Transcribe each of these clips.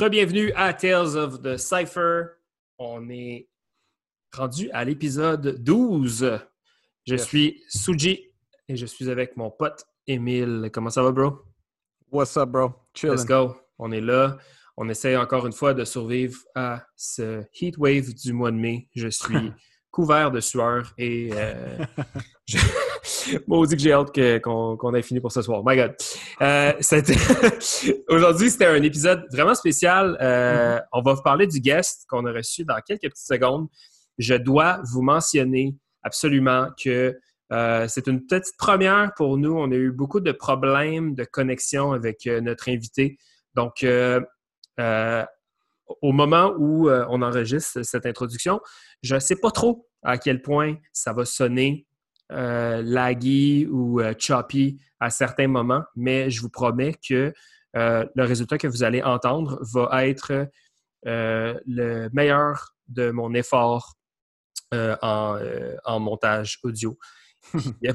Rebienvenue à Tales of the Cypher. On est rendu à l'épisode 12. Je suis Suji et je suis avec mon pote Emile. Comment ça va, bro? What's up, bro? Chillin'. Let's go. On est là. On essaie encore une fois de survivre à ce heat wave du mois de mai. Je suis couvert de sueur et euh, Moi, dit que j'ai hâte qu'on ait fini pour ce soir. My God. Euh, Aujourd'hui, c'était un épisode vraiment spécial. Euh, mm-hmm. On va vous parler du guest qu'on a reçu dans quelques petites secondes. Je dois vous mentionner absolument que euh, c'est une petite première pour nous. On a eu beaucoup de problèmes de connexion avec notre invité. Donc, au moment où on enregistre cette introduction, je ne sais pas trop à quel point ça va sonner euh, laggy ou euh, choppy à certains moments, mais je vous promets que euh, le résultat que vous allez entendre va être le meilleur de mon effort en, montage audio.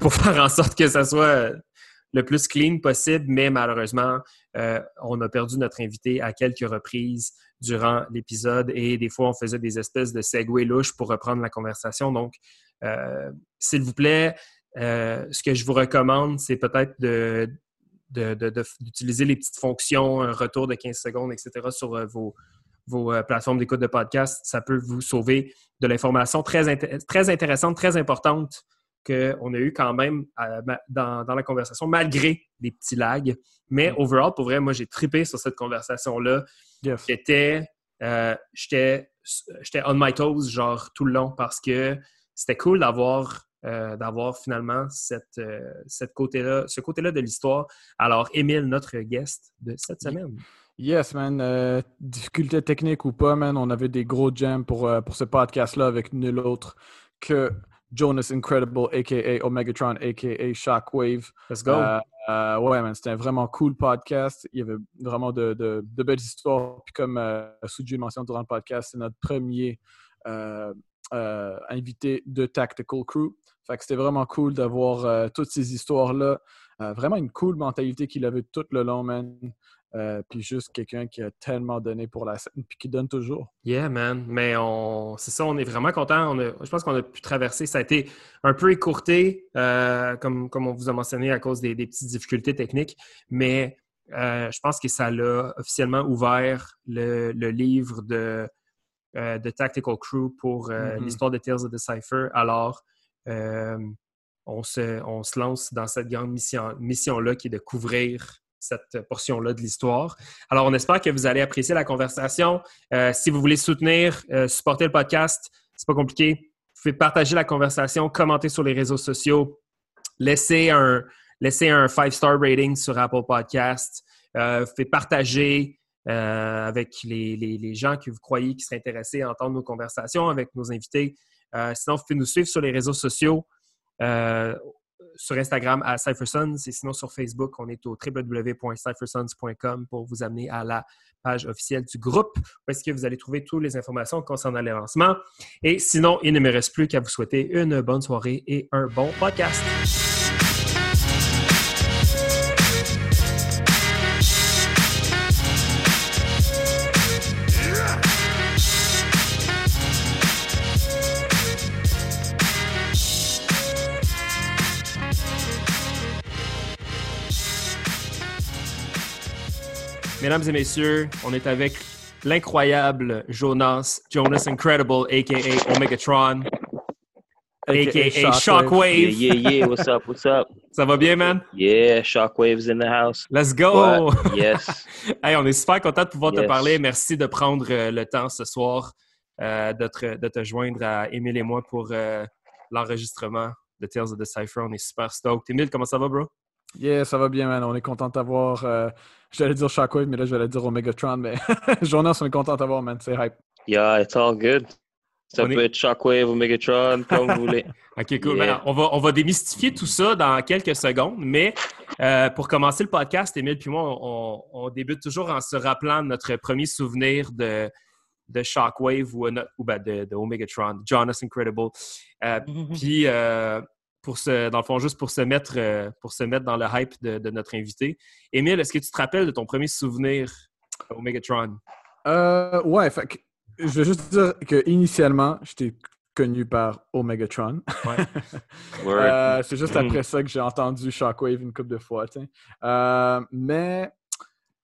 pour faire en sorte que ça soit le plus clean possible, mais malheureusement, on a perdu notre invité à quelques reprises durant l'épisode et des fois, on faisait des espèces de segway louches pour reprendre la conversation. Donc, s'il vous plaît, euh, ce que je vous recommande, c'est peut-être de, d'utiliser les petites fonctions, un retour de 15 secondes, etc. sur euh, vos, plateformes d'écoute de podcast. Ça peut vous sauver de l'information très, très intéressante, très importante qu'on a eu quand même dans, la conversation, malgré les petits lags. Mais mm. overall, pour vrai, moi, j'ai tripé sur cette conversation-là. J'étais, j'étais, j'étais on my toes, genre, tout le long, parce que c'était cool d'avoir euh, d'avoir finalement cette, euh, cette côté-là, ce côté-là de l'histoire. Alors, Émile, notre guest de cette semaine. Yes, man. Euh, difficulté technique ou pas, man, on avait des gros jams pour, pour ce podcast-là avec nul autre que Jonas Incredible, a.k.a. Omegatron, a.k.a. Shockwave. Let's go. ouais, man, c'était un vraiment cool podcast. Il y avait vraiment de, de, belles histoires. Puis comme Suji mentionné durant le podcast, c'est notre premier euh, invité de Tactical Crew. Fait que c'était vraiment cool d'avoir euh, toutes ces histoires-là. Euh, vraiment une cool mentalité qu'il avait tout le long, man. puis juste quelqu'un qui a tellement donné pour la scène, puis qui donne toujours. Yeah, man. Mais on... c'est ça, on est vraiment content. Je pense qu'on a pu traverser. Ça a été un peu écourté, comme, comme on vous a mentionné, à cause des, petites difficultés techniques. Mais je pense que ça l'a officiellement ouvert le livre de euh, de Tactical Crew pour euh, mm-hmm. l'histoire de Tales of the Cypher. Alors, euh, on, se, on se lance dans cette grande mission-là mission qui est de couvrir cette portion-là de l'histoire. Alors, on espère que vous allez apprécier la conversation. si vous voulez soutenir, supporter le podcast, c'est pas compliqué. Vous pouvez partager la conversation, commenter sur les réseaux sociaux, laisser un, laisser un five-star rating sur Apple Podcast. vous pouvez partager euh, avec les, gens que vous croyez qui seraient intéressés à entendre nos conversations avec nos invités. Euh, sinon, vous pouvez nous suivre sur les réseaux sociaux, euh, sur Instagram à CypherSons et sinon sur Facebook, on est au www.cyphersons.com pour vous amener à la page officielle du groupe où que vous allez trouver toutes les informations concernant les lancements. Et sinon, il ne me reste plus qu'à vous souhaiter une bonne soirée et un bon podcast. Mesdames et messieurs, on est avec l'incroyable Jonas, Jonas Incredible, a.k.a. Omegatron, a.k.a. Shockwave. Yeah, yeah, yeah. What's up, what's up? Ça va bien, man? Yeah, Shockwave's in the house. Let's go! Yes. hey, on est super content de pouvoir te parler. Merci de prendre euh, le temps ce soir euh, de, te, de, te, joindre à Émile et moi pour euh, l'enregistrement de Tales of the Cypher. On est super stoked. Émile, comment ça va, bro? Yeah, ça va bien, man. On est content d'avoir. Euh, j'allais dire Shockwave, mais là, j'allais dire Omegatron. Mais Jonas, on est content d'avoir, man. C'est hype. Yeah, it's all good. Ça peut être Shockwave ou Megatron, comme vous voulez. OK, cool. Ben, on, va, on va démystifier tout ça dans quelques secondes, mais euh, pour commencer le podcast, Emile puis moi, on, on, débute toujours en se rappelant notre premier souvenir de, de Shockwave ou, ou ben, de, de, Omegatron, Jonas Incredible. Euh, puis pour dans le fond, juste pour se mettre, euh, pour se mettre dans le hype de, notre invité. Émile, est-ce que tu te rappelles de ton premier souvenir au Megatron? Euh, ouais, fait que, je veux juste dire que initialement, j'étais connu par Omegatron. Ouais. Euh, c'est juste après ça que j'ai entendu Shockwave une couple de fois. Euh, mais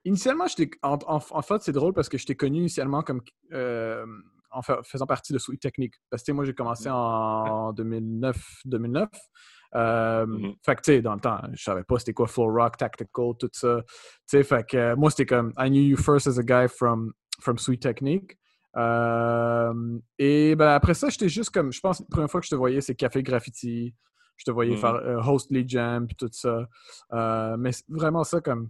initialement, j'étais en, en- en fait, c'est drôle parce que j'étais connu initialement comme euh, en fa- faisant partie de Sweet Technique. Parce que moi, j'ai commencé en 2009. 2009. Euh, Mhm. Fait que, tu sais, dans le temps, je savais pas c'était quoi Flow Rock, Tactical, tout ça. Tu sais, fait que euh, moi, c'était comme I knew you first as a guy from, from Sweet Technique. Euh, et ben, après ça, j'étais juste comme, je pense, la première fois que je te voyais, c'est Café Graffiti. Je te voyais Mhm. faire euh, host les jams puis tout ça. Mais vraiment ça, comme,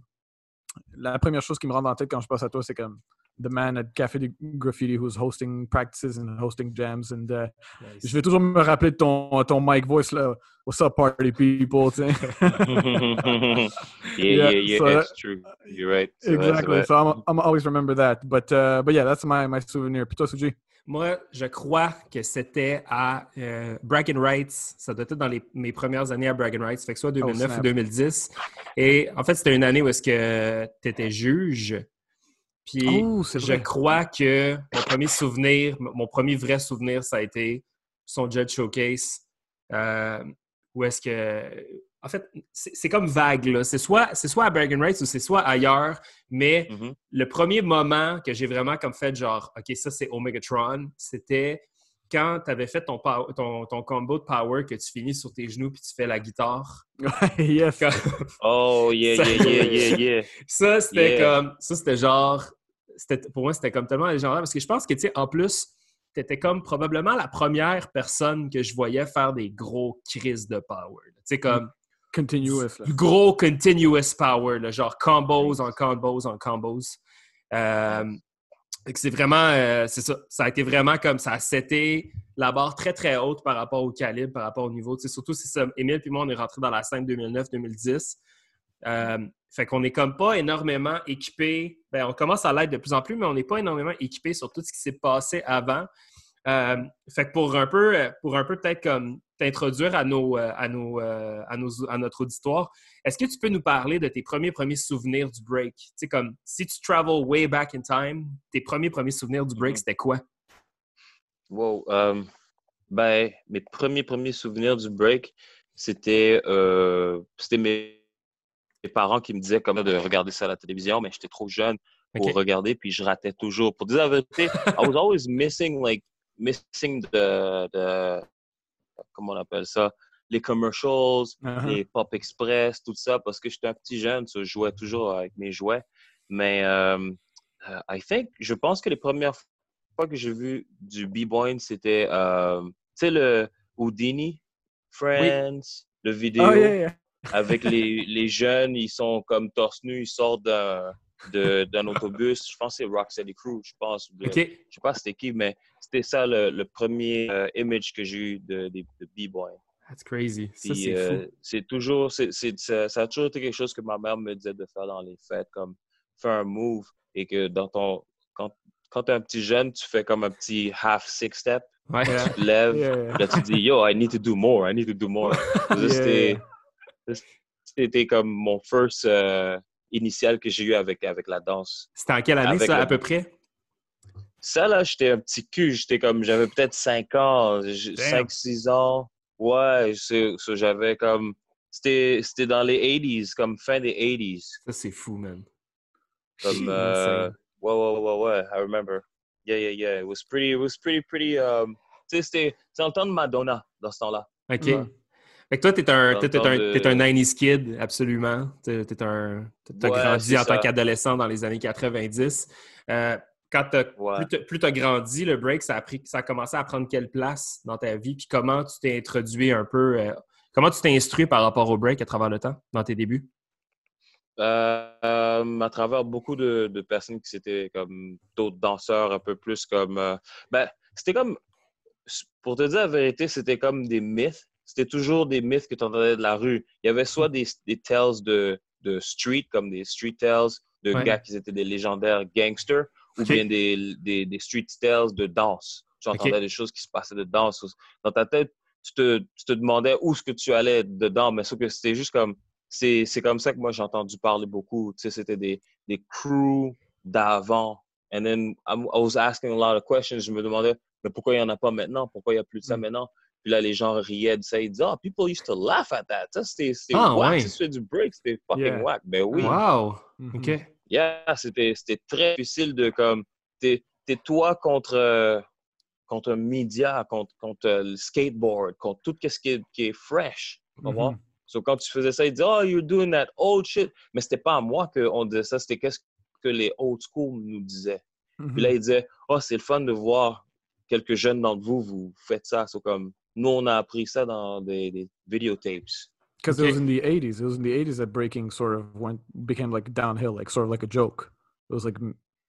la première chose qui me rentre en tête quand je passe à toi, c'est comme the man at Café Graffiti who's hosting practices and hosting jams. And, uh, Nice. je vais toujours me rappeler de ton, ton mic voice là. What's up, party people? yeah, Yeah, yeah, yeah, so it's true. You're right. C'est Exactly. So I'm, I'm always remember that. But uh, but yeah, that's my my souvenir. Puis toi, Suji? Moi, je crois que c'était à euh, Bragging Rights. Ça doit être dans les- mes premières années à Bragging Rights. Fait que soit 2009 snap. ou 2010. Et en fait, c'était une année où est-ce que tu étais juge. Puis Oh, je crois que mon premier souvenir, mon premier vrai souvenir, ça a été son Judge Showcase. Euh, où est-ce que. En fait, c'est comme vague, là. C'est soit, soit à Bragging Rights ou c'est soit ailleurs, mais Mhm. le premier moment que j'ai vraiment comme fait genre, OK, ça c'est Omegatron, c'était quand tu avais fait ton, pow- ton, ton combo de power que tu finis sur tes genoux puis tu fais la guitare? yes. Quand- Oh, yeah, Ça- yeah, yeah, yeah, yeah. ça, c'était Yeah. comme. Ça, c'était genre. c'était- Pour moi, c'était comme tellement légendaire parce que je pense que, tu sais, en plus, tu étais comme probablement la première personne que je voyais faire des gros crises de power. Tu sais, comme Continuous. Là. gros continuous power, là, genre combos en combos en combos. Euh, c'est vraiment, euh, c'est ça, ça a été vraiment comme ça a seté la barre très très haute par rapport au calibre, par rapport au niveau. Surtout, c'est ça, Émile puis moi, on est rentré dans la scène 2009-2010. Euh, fait qu'on n'est comme pas énormément équipé. Ben, on commence à l'être de plus en plus, mais on n'est pas énormément équipé sur tout ce qui s'est passé avant. Euh, fait que pour un peu, pour un peu peut-être comme t'introduire à nos, euh, à nos, euh, à nos, à notre auditoire, est-ce que tu peux nous parler de tes premiers premiers souvenirs du break? Tu sais, comme si tu travel way back in time, tes premiers premiers souvenirs du break, Mhm. c'était quoi? Wow. euh, ben, mes premiers, premiers souvenirs du break, c'était euh, mes, mes parents qui me disaient comment de regarder ça à la télévision, mais j'étais trop jeune pour regarder, puis je ratais toujours. Pour dire la vérité, I was always missing, like, missing the, the comment on appelle ça, les commercials, Uh-huh. les Pop Express, tout ça, parce que j'étais un petit jeune, so je jouais toujours avec mes jouets. Mais euh, euh, I think, je pense que les premières fois que j'ai vu du B-Boy, c'était, euh, tu sais, le Houdini, Friends, le vidéo, Oh, yeah, yeah. avec les, les jeunes, ils sont comme torse nu, ils sortent d'un d'un autobus. Je pense que c'est Rocksteady Crew, je pense. de- OK. Je sais pas c'était qui, mais c'était ça le, le premier euh, image que j'ai eu de, de, de B-Boy. That's crazy. Ça, c'est euh, c'est toujours, c'est, c'est- ça, ça a toujours été quelque chose que ma mère me disait de faire dans les fêtes, comme faire un move et que dans ton, quand, quand tu es un petit jeune, tu fais comme un petit half six step, Ouais. Tu te lèves, Yeah, là tu dis yo, I need to do more, I need to do more. Yeah, c'était, c'était comme mon first euh, initial que j'ai eu avec, avec la danse. C'était en quelle année, Avec ça, le- à peu près? Ça, là, j'étais un petit cul. J'étais comme, j'avais peut-être 5 ans, j- Damn. 5-6 ans. Ouais, j'avais comme. C'était c'était dans les 80s, comme fin des 80s. Ça, c'est fou, man. Comme, euh, ouais, ouais, ouais, ouais, I remember. Yeah, yeah, yeah. It was pretty, it was pretty, pretty. Um, tu sais, c'était c'était dans le temps de Madonna, dans ce temps-là. OK. Ouais. Fait que toi, t'es un, t'es, un, de- t'es un 90s kid, absolument. T'es, t'es un, t'as Ouais, grandi en tant qu'adolescent dans les années 90. Euh, quand t'as, Ouais. plus, t'as, grandi, le break, ça a, pris, ça a commencé à prendre quelle place dans ta vie? Puis comment tu t'es introduit un peu... euh, comment tu t'es instruit par rapport au break à travers le temps, dans tes débuts? Euh, à travers beaucoup de, de personnes qui étaient comme d'autres danseurs, un peu plus comme. ben, c'était comme. Pour te dire la vérité, c'était comme des mythes. C'était toujours des mythes que tu entendais de la rue. Il y avait soit des, des tales de, de street, comme des street tales, de Ouais. gars qui étaient des légendaires gangsters, ou bien des, des, des street tales de danse. Tu entendais des choses qui se passaient de danse. Dans ta tête, tu te, tu te demandais où est-ce que tu allais dedans, mais sauf que c'était juste comme c'est c'est comme ça que moi j'ai entendu parler beaucoup. Tu sais, c'était des, des crews d'avant And then I'm, I was asking a lot of questions. Je me demandais, mais pourquoi il n'y en a pas maintenant? Pourquoi il n'y a plus de ça Mm. maintenant? Puis là, les gens riaient de ça. Ils disaient, oh, people used to laugh at that. Ça, c'était Ah, whack. ouais. Si tu fais du break, c'était fucking Yeah. whack. Ben oui. Wow! Mhm. OK. Yeah, c'était c'était très difficile de comme. T'es es toi contre, euh, contre un média, contre, contre euh, le skateboard, contre tout ce qui est, qui est fresh. Mhm. So, quand tu faisais ça, ils disaient, oh, you're doing that old shit. Mais c'était pas à moi qu'on disait ça, c'était qu'est-ce que les old school nous disaient. Puis là, ils disaient, oh, c'est le fun de voir quelques jeunes d'entre vous, vous faites ça. C'est comme, nous, on a appris ça dans des, des videotapes. Because Okay. it was in the 80s. It was in the 80s that breaking sort of went became like downhill, like sort of like a joke. It was like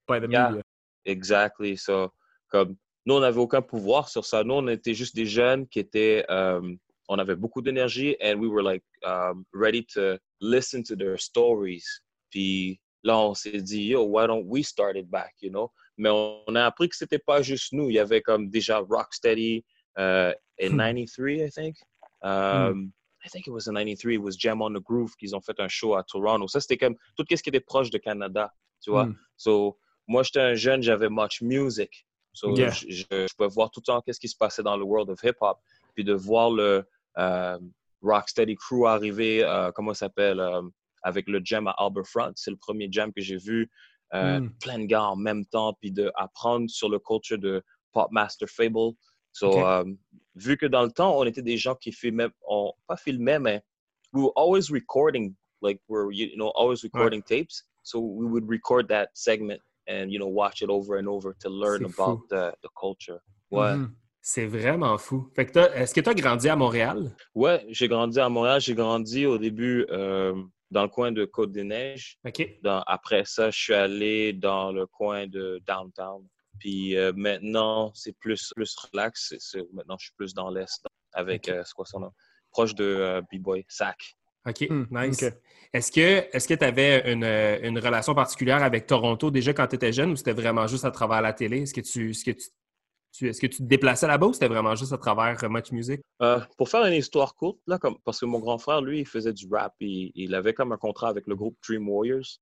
by the Yeah. media. Exactly. So, comme, nous, on n'avait aucun pouvoir sur ça. Nous, on était juste des jeunes qui étaient, um, on avait beaucoup d'énergie and we were like um, ready to listen to their stories. Puis là, on s'est dit, yo, why don't we start it back, you know? Mais on, a appris que c'était pas juste nous. Il y avait comme déjà Rocksteady uh, in Hmm. 93, I think. Um, I think it was in 93. It was Jam on the Groove qu'ils ont fait un show à Toronto. Ça, c'était comme tout ce qui était proche de Canada, tu vois? Hmm. So, moi, j'étais un jeune, j'avais much music. So, Yeah. je, je, je pouvais voir tout le temps qu'est-ce qui se passait dans le world of hip-hop. Puis de voir le euh, Rocksteady Crew arriver, euh, comment ça s'appelle, euh, avec le jam à Front. C'est le premier jam que j'ai vu. Euh, Mm. Plein de gars en même temps, puis d'apprendre sur le culture de Pop Master Fable. So, euh, vu que dans le temps, on était des gens qui filmaient, on, pas filmaient, mais we were always recording, like we're, you know, always recording tapes. So we would record that segment and, you know, watch it over and over to learn about the, the culture. Ouais. Mhm. C'est vraiment fou. Fait que t'as- est-ce que tu as grandi à Montréal? Ouais, j'ai grandi à Montréal. J'ai grandi au début euh, dans le coin de Côte-des-Neiges. OK. Dans- après ça, je suis allé dans le coin de downtown. Puis euh, maintenant, c'est plus, plus relax. Maintenant, je suis plus dans l'est avec, euh, c'est quoi son nom? Proche de euh, B-Boy, Sac. OK, Hmm, nice. Est-ce que est-ce que tu avais une, euh, une relation particulière avec Toronto déjà quand tu étais jeune ou c'était vraiment juste à travers la télé? Est-ce que tu, est-ce que tu, tu- est-ce que tu te déplaçais là-bas ou c'était vraiment juste à travers euh, Much Music? Euh, pour faire une histoire courte, là, comme, parce que mon grand frère, lui, il faisait du rap. Il, il avait comme un contrat avec le groupe Dream Warriors.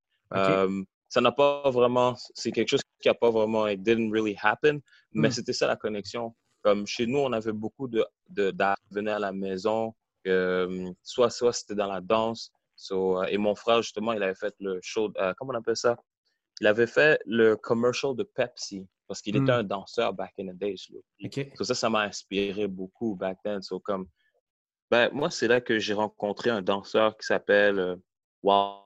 Ça n'a pas vraiment, c'est quelque chose qui n'a pas vraiment, it didn't really happen, mais Mm. c'était ça la connexion. Comme chez nous, on avait beaucoup de, de venaient à la maison, euh, soit, soit c'était dans la danse. So, euh, et mon frère, justement, il avait fait le show, euh, comment on appelle ça? Il avait fait le commercial de Pepsi parce qu'il Mm. était un danseur back in the days. lui. OK. So ça, ça m'a inspiré beaucoup back then. So comme, ben, moi, c'est là que j'ai rencontré un danseur qui s'appelle euh, Wal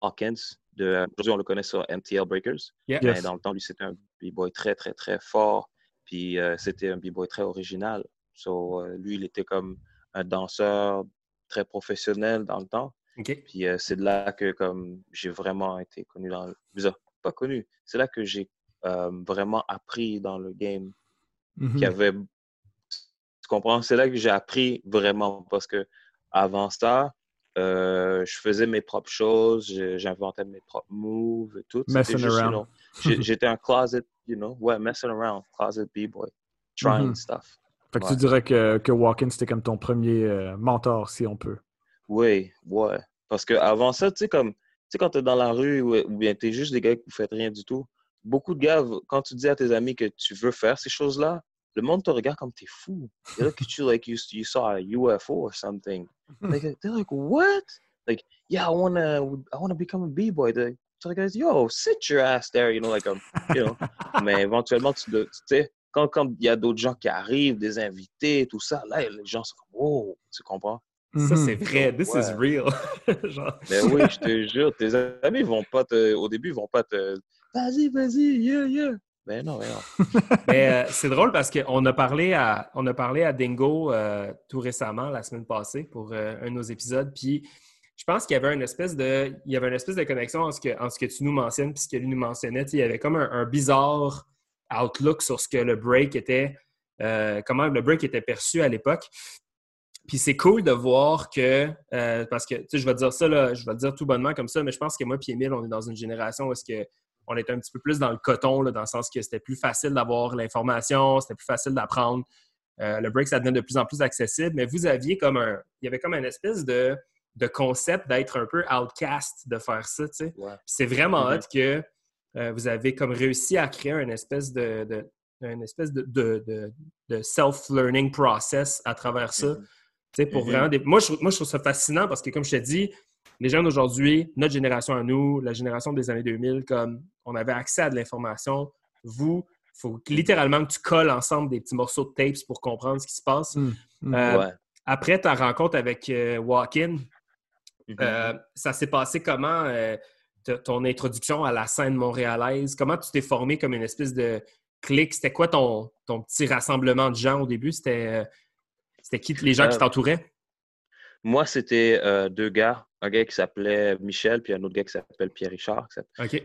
Hawkins. De, Aujourd'hui, on le connaît sur MTL Breakers. Yeah. Mais Yes. dans le temps, lui, c'était un b-boy très, très, très fort. Puis euh, c'était un b-boy très original. So, euh, lui, il était comme un danseur très professionnel dans le temps. Puis euh, c'est de là que comme j'ai vraiment été connu dans le... bizarre, Pas connu. C'est là que j'ai vraiment appris dans le game Mhm. qu'il y avait. Tu comprends? C'est là que j'ai appris vraiment parce que avant ça, euh, je faisais mes propres choses, j'inventais mes propres moves et tout. Messing juste, you around. know, J'étais un closet, you know, ouais, messing around, closet b-boy, trying Mhm. stuff. Fait que Ouais. tu dirais que, que Walken, c'était comme ton premier euh, mentor, si on peut. Oui, ouais. Parce que avant ça, tu sais, comme, tu sais, quand t'es dans la rue ou, ou bien t'es juste des gars qui ne faites rien du tout, beaucoup de gars, quand tu dis à tes amis que tu veux faire ces choses-là, le monde te regarde comme t'es fou. They look at you like you, you saw a UFO or something. Like, they're like, what? Like, yeah, I wanna, I wanna become a b-boy. They're- So the guys, yo, sit your ass there, you know, like, um, you know. Mais éventuellement, tu sais, quand quand il y a d'autres gens qui arrivent, des invités, tout ça, là, les gens sont comme, wow, tu comprends? Ça, Mhm. c'est vrai. This is real. Genre, Mais oui, je te jure, tes amis vont pas te. Au début, ils vont pas te. Vas-y, vas-y, yeah, yeah. Ben non, non. Mais euh, c'est drôle parce qu'on a parlé à on a parlé à Dingo euh, tout récemment, la semaine passée, pour euh, un de nos épisodes. Puis je pense qu'il y avait une espèce de il y avait une espèce de connexion en ce que, en ce que tu nous mentionnes puis ce que lui nous mentionnait. Il y avait comme un, bizarre outlook sur ce que le break était, comment le break était perçu à l'époque. Puis c'est cool de voir que, parce que, tu sais, je vais te dire ça, là, je vais te dire tout bonnement comme ça, mais je pense que moi et Émile, on est dans une génération où est-ce que on était un petit peu plus dans le coton, là, dans le sens que c'était plus facile d'avoir l'information, c'était plus facile d'apprendre. Euh, le break, ça devenait de plus en plus accessible, mais vous aviez comme un. Il y avait comme une espèce de, de concept d'être un peu outcast de faire ça, tu sais. Ouais. Puis c'est vraiment Mhm. hot que euh, vous avez comme réussi à créer une espèce de, de une espèce de, de, de self-learning process à travers ça. Mm-hmm. Pour mm-hmm. vraiment des... moi, je, moi, je trouve ça fascinant parce que, comme je te dis, les jeunes d'aujourd'hui, notre génération à nous, la génération des années 2000, comme on avait accès à de l'information, vous, il faut littéralement que tu colles ensemble des petits morceaux de tapes pour comprendre ce qui se passe. Mm. Euh, après ta rencontre avec euh, Walkin, mm-hmm. euh, ça s'est passé comment ton introduction à la scène montréalaise? Comment tu t'es formé comme une espèce de clic? C'était quoi ton, ton petit rassemblement de gens au début? C'était qui les gens qui t'entouraient? Moi, c'était deux gars. Un gars qui s'appelait Michel, puis un autre gars qui s'appelle Pierre-Richard.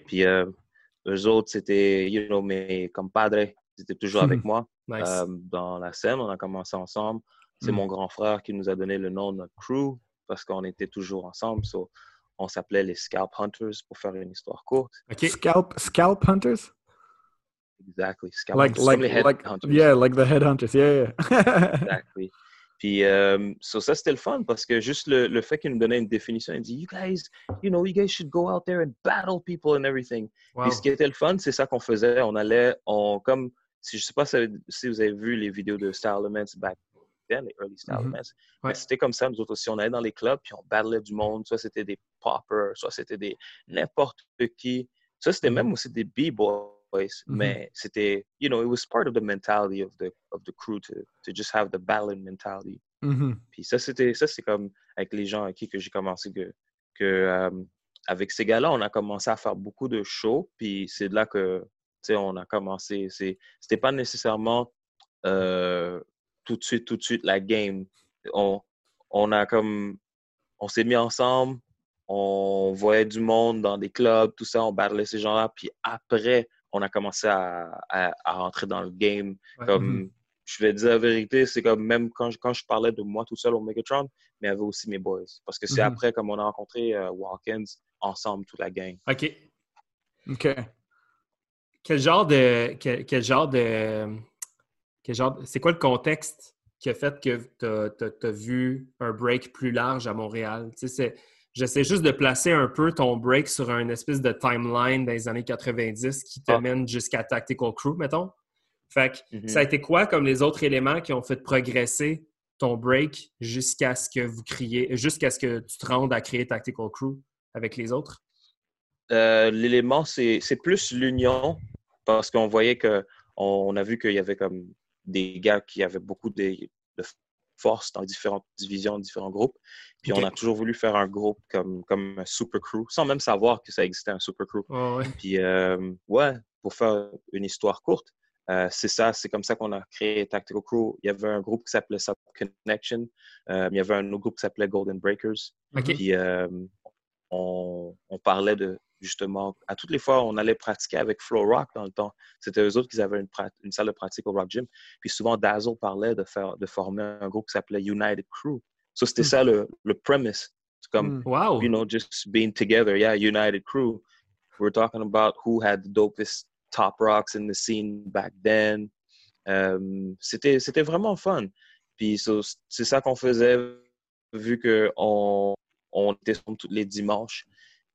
Puis eux autres, c'était, you know, mes compadres. Ils étaient toujours avec moi dans la scène. On a commencé ensemble. C'est mm. mon grand frère qui nous a donné le nom de notre crew parce qu'on était toujours ensemble. So, on s'appelait les Scalp Hunters pour faire une histoire courte. Scalp, scalp Hunters? Exactly. Scalp like, hunters. Like, like, hunters. Yeah, like the headhunters. Yeah, yeah. exactly. Puis, euh, so ça, c'était le fun parce que juste le, le fait qu'il nous donnait une définition, il dit, You guys, you know, you guys should go out there and battle people and everything. Wow. Puis, ce qui était le fun, c'est ça qu'on faisait. On allait, on, comme, si, je sais pas si vous avez vu les vidéos de Star Elements back les early style mm C'était comme ça, nous autres aussi. On allait dans les clubs, puis on battlait du monde. Soit c'était des poppers, soit c'était des n'importe qui. Ça, c'était mm-hmm. même aussi des b-boys. Mm-hmm. Mais c'était, you know, it was part of the mentality of the, of the crew to, to just have the battling mentality. Mm-hmm. Puis ça, c'était, ça, c'est comme avec les gens avec qui que j'ai commencé que, que euh, avec ces gars-là, on a commencé à faire beaucoup de shows. Puis c'est de là que, tu sais, on a commencé. C'était pas nécessairement euh, tout de suite, tout de suite la game. On, on a comme, on s'est mis ensemble, on voyait du monde dans des clubs, tout ça, on battlait ces gens-là. Puis après, on a commencé à, à, rentrer dans le game. Comme, mm-hmm. je vais dire la vérité, c'est comme même quand je, quand je parlais de moi tout seul au Megatron, mais il y avait aussi mes boys. Parce que c'est mm-hmm. après, comme on a rencontré euh, Walkins, ensemble, toute la gang. OK. OK. Quel genre de. quel genre de c'est quoi le contexte qui a fait que tu as, vu un break plus large à Montréal? J'essaie juste de placer un peu ton break sur une espèce de timeline des années 90 qui te ah. mène jusqu'à Tactical Crew, mettons. Fait que, mm-hmm. ça a été quoi comme les autres éléments qui ont fait progresser ton break jusqu'à ce que vous criez, jusqu'à ce que tu te rendes à créer Tactical Crew avec les autres? Euh, l'élément, c'est plus l'union parce qu'on voyait que on a vu qu'il y avait comme des gars qui avaient beaucoup de, force dans différentes divisions, différents groupes. Puis on a toujours voulu faire un groupe comme, comme un super crew, sans même savoir que ça existait un super crew. Puis euh, ouais, pour faire une histoire courte, euh, c'est ça, c'est comme ça qu'on a créé Tactical Crew. Il y avait un groupe qui s'appelait Sub Connection. Euh, il y avait un autre groupe qui s'appelait Golden Breakers. Puis on, on, parlait de justement, à toutes les fois, on allait pratiquer avec Flow Rock dans le temps. C'était eux autres qui avaient une, une, salle de pratique au Rock Gym. Puis souvent, Dazzle parlait de, faire, de former un groupe qui s'appelait United Crew. So, c'était hmm. ça le, le premise. C'est comme, hmm. wow. you know, just being together. Yeah, United Crew. We're talking about who had the dopest top rocks in the scene back then. Um, c'était, c'était vraiment fun. Puis c'est ça qu'on faisait vu qu'on on était tous les dimanches.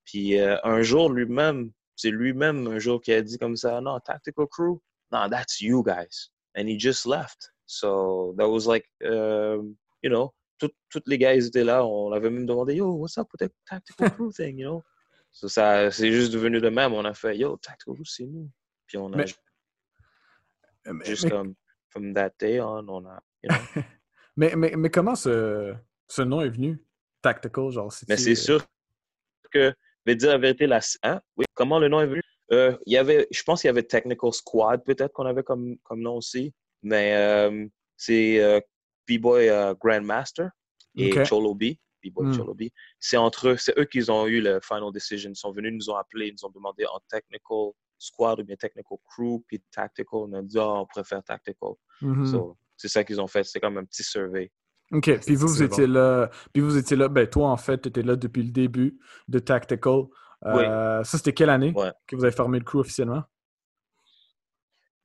Puis euh, un jour, lui-même, c'est lui-même un jour qui a dit comme ça, non, Tactical Crew, no, that's you guys. And he just left. So that was like, um, you know, tous les gars, ils étaient là. On avait même demandé, yo, what's up with the Tactical Crew thing, you know? So ça, c'est juste devenu de même. On a fait, yo, Tactical Crew, c'est nous. Puis on a mais, juste comme, from that day on, on a, you know. mais, mais, mais comment ce, ce nom est venu? Tactical, genre, Mais c'est sûr que vais dire la vérité, la, hein? oui, comment le nom est venu? Euh, il y avait, je pense qu'il y avait Technical Squad, peut-être qu'on avait comme, comme nom aussi, mais euh, c'est euh, B-Boy Grandmaster et Cholo B. B-Boy hmm. Cholo B. C'est entre eux, c'est eux qui ont eu le final decision. Ils sont venus, nous ont appelés, ils nous ont demandé en Technical Squad ou bien Technical Crew, puis Tactical. On a dit, oh, on préfère Tactical. Mm-hmm. c'est ça qu'ils ont fait. C'est comme un petit survey. OK. Puis vous, vous étiez là. Puis vous étiez là. Ben, toi, en fait, tu étais là depuis le début de Tactical. Euh, ça, c'était quelle année que vous avez formé le crew officiellement?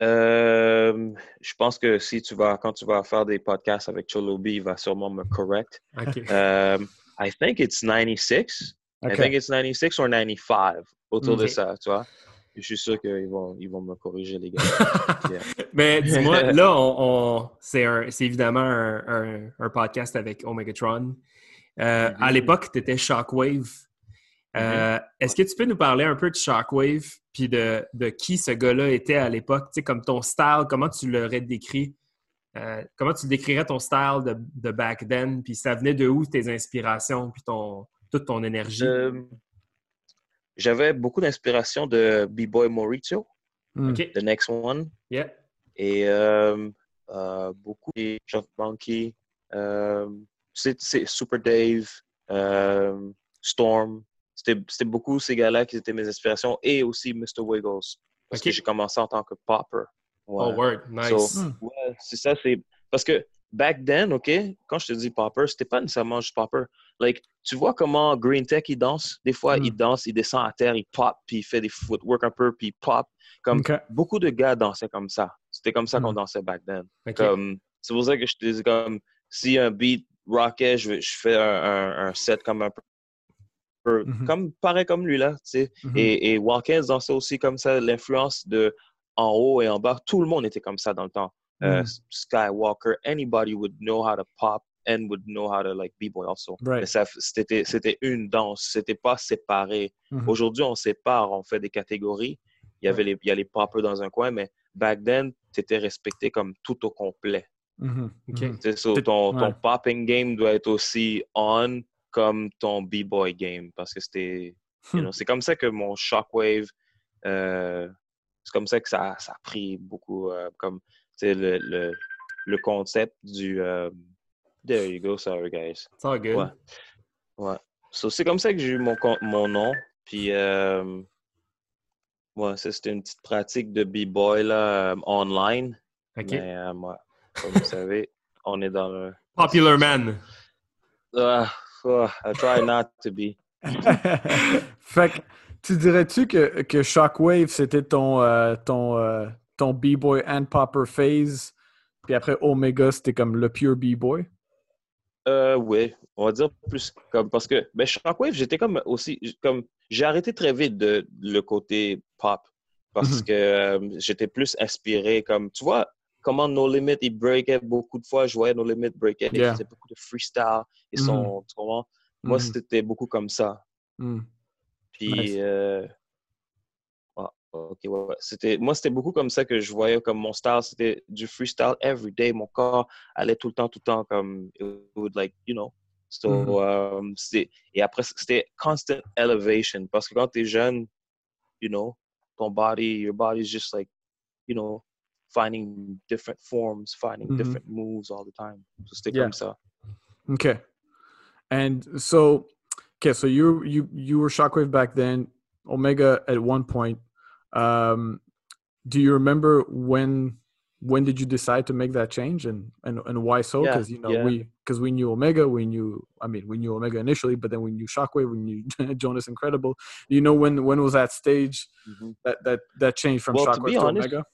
Euh, je pense que si tu vas, quand tu vas faire des podcasts avec Cholobi, il va sûrement me correct. Okay. Um, I think it's 96. I think it's 96 or 95, autour de ça, tu vois. Je suis sûr qu'ils vont, ils vont me corriger, les gars. Mais dis-moi, là, on, c'est évidemment un, un, podcast avec Omegatron. Euh, à l'époque, tu étais Shockwave. Euh, mm-hmm. Est-ce que tu peux nous parler un peu de Shockwave puis de, de qui ce gars-là était à l'époque? Tu sais, comme ton style, comment tu l'aurais décrit? Euh, comment tu décrirais ton style de, de, back then? Puis ça venait de où tes inspirations puis ton, toute ton énergie? J'avais beaucoup d'inspiration de B-Boy Maurizio, hmm. The Next One. Yeah. Et euh, euh, beaucoup de John Monkey, euh, c'est Super Dave, Storm. C'était beaucoup ces gars-là qui étaient mes inspirations et aussi Mr. Wiggles. Parce que j'ai commencé en tant que popper. Oh, word. Nice. Hmm. ouais, c'est ça. C'est Parce que back then, OK, quand je te dis popper, c'était pas nécessairement juste popper. Like, tu vois comment Green Tech, il danse? Des fois, il hmm. danse, il descend à terre, il pop, puis il fait des footwork un peu, puis il pop. Comme beaucoup de gars dansaient comme ça. C'était comme ça qu'on hmm. dansait back then. c'est pour ça que je te dis comme, si un beat rockait, je, je fais un, un, set comme un peu mm-hmm. comme pareil comme lui là, tu sais. Et, et Watkins dansait aussi comme ça, l'influence de en haut et en bas, tout le monde était comme ça dans le temps. Euh. Skywalker, anybody would know how to pop and would know how to like b-boy also. C'était, c'était une danse, c'était pas séparé. Mm-hmm. Aujourd'hui, on sépare, on fait des catégories. Il y avait les, il y a les poppers dans un coin, mais back then, tu étais respecté comme tout au complet. Mm-hmm. Mm-hmm. ton, ton popping game doit être aussi on comme ton b-boy game parce que c'était, hmm. c'est comme ça que mon shockwave, euh, c'est comme ça que ça, ça a pris beaucoup euh, comme le, le, le, concept du. Euh, there you go, sorry guys. It's all good. Ouais. ouais. So, c'est comme ça que j'ai eu mon, mon nom. Puis, euh, ouais, c'était une petite pratique de B-Boy là, euh, online. OK. Mais, euh, comme vous savez, on est dans le. Popular man. Uh, I try not to be. fait que, tu dirais-tu que, que Shockwave, c'était ton, euh, ton, ton B-boy and popper phase, puis après Omega, c'était comme le pure B-boy? Euh, oui, on va dire plus comme parce que ben, Shockwave, j'étais comme aussi comme j'ai arrêté très vite de, le côté pop parce mhm. que euh, j'étais plus inspiré comme tu vois comment No Limit il breakait beaucoup de fois, je voyais No Limit breaker, il faisait beaucoup de freestyle et son mhm. tu comprends? Moi mhm. c'était beaucoup comme ça. Puis euh, Ok, ouais, C'était, moi, c'était beaucoup comme ça que je voyais comme mon style. C'était du freestyle every day. Mon corps allait tout le temps, tout le temps comme, it would like, you know. So, mm-hmm. um, et après, c'était constant elevation. Parce que quand tu es jeune, you know, ton body, your body is just like, you know, finding different forms, finding mm-hmm. different moves all the time. So, c'était comme ça. Okay. And so, okay, so you you you were Shockwave back then. Omega at one point Um, do you remember when when did you decide to make that change and and, and why so? Because yeah, you know yeah. we because we knew Omega, we knew I mean we knew Omega initially, but then we knew Shockwave, we knew Jonas Incredible. You know when when was that stage mm-hmm. that that that changed from well, Shockwave to, to honest, Omega?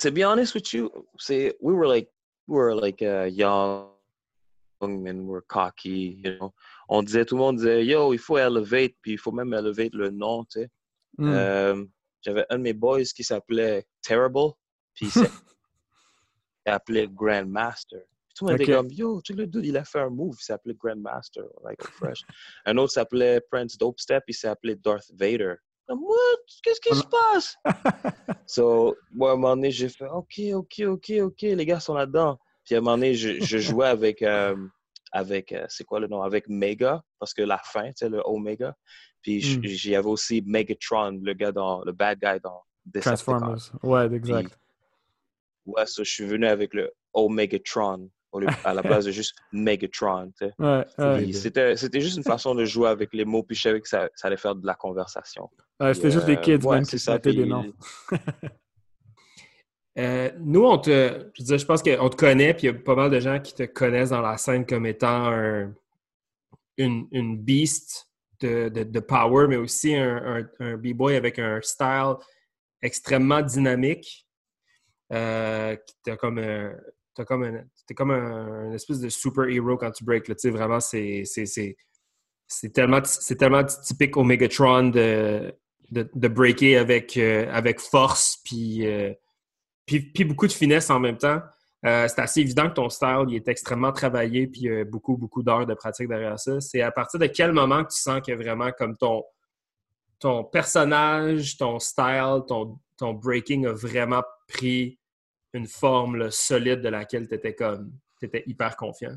To be honest with you, see we were like we were like uh, young and we're cocky, you know. On disait tout le monde disait yo il faut elevate puis il faut même elevate le nom, tu sais. Mm. Um, J'avais un de mes boys qui s'appelait Terrible, puis il s'appelait Grandmaster. Puis tout le monde était comme, yo, tu le dude, il a fait un move, il s'appelait Grandmaster, like fresh. un autre s'appelait Prince Dopestep, il s'appelait Darth Vader. Comme, what? Qu'est-ce qui se passe? so, moi, à un moment donné, j'ai fait, OK, OK, OK, OK, les gars sont là-dedans. Puis à un moment donné, je, je jouais avec, euh, avec euh, c'est quoi le nom? Avec Mega, parce que la fin, tu sais, le Omega. Puis mm. j'y avais aussi Megatron, le gars dans, le bad guy dans Transformers. Ouais, exact. ouais, ça, je suis venu avec le Omegatron à la place de juste Megatron. Ouais, ouais. C'était, juste une façon de jouer avec les mots, puis je savais que ça, ça allait faire de la conversation. Ouais, c'était juste des euh, kids, ouais, qui des noms. Euh, nous, on te, je, je pense qu'on te connaît, puis il y a pas mal de gens qui te connaissent dans la scène comme étant un, une, une beast de, power, mais aussi un, b-boy avec un style extrêmement dynamique. Euh, t'as comme, un, comme, un, comme un, espèce de super-héros quand tu breaks. Là, vraiment, c'est tellement, tellement typique au Megatron de de, de breaker avec, euh, avec force, puis, euh, puis, puis, beaucoup de finesse en même temps. C'est assez évident que ton style il est extrêmement travaillé, puis il y a beaucoup, beaucoup d'heures de pratique derrière ça. C'est à partir de quel moment que tu sens que vraiment comme ton, ton personnage, ton style, ton, ton breaking a vraiment pris une forme solide de laquelle tu étais comme étais hyper confiant?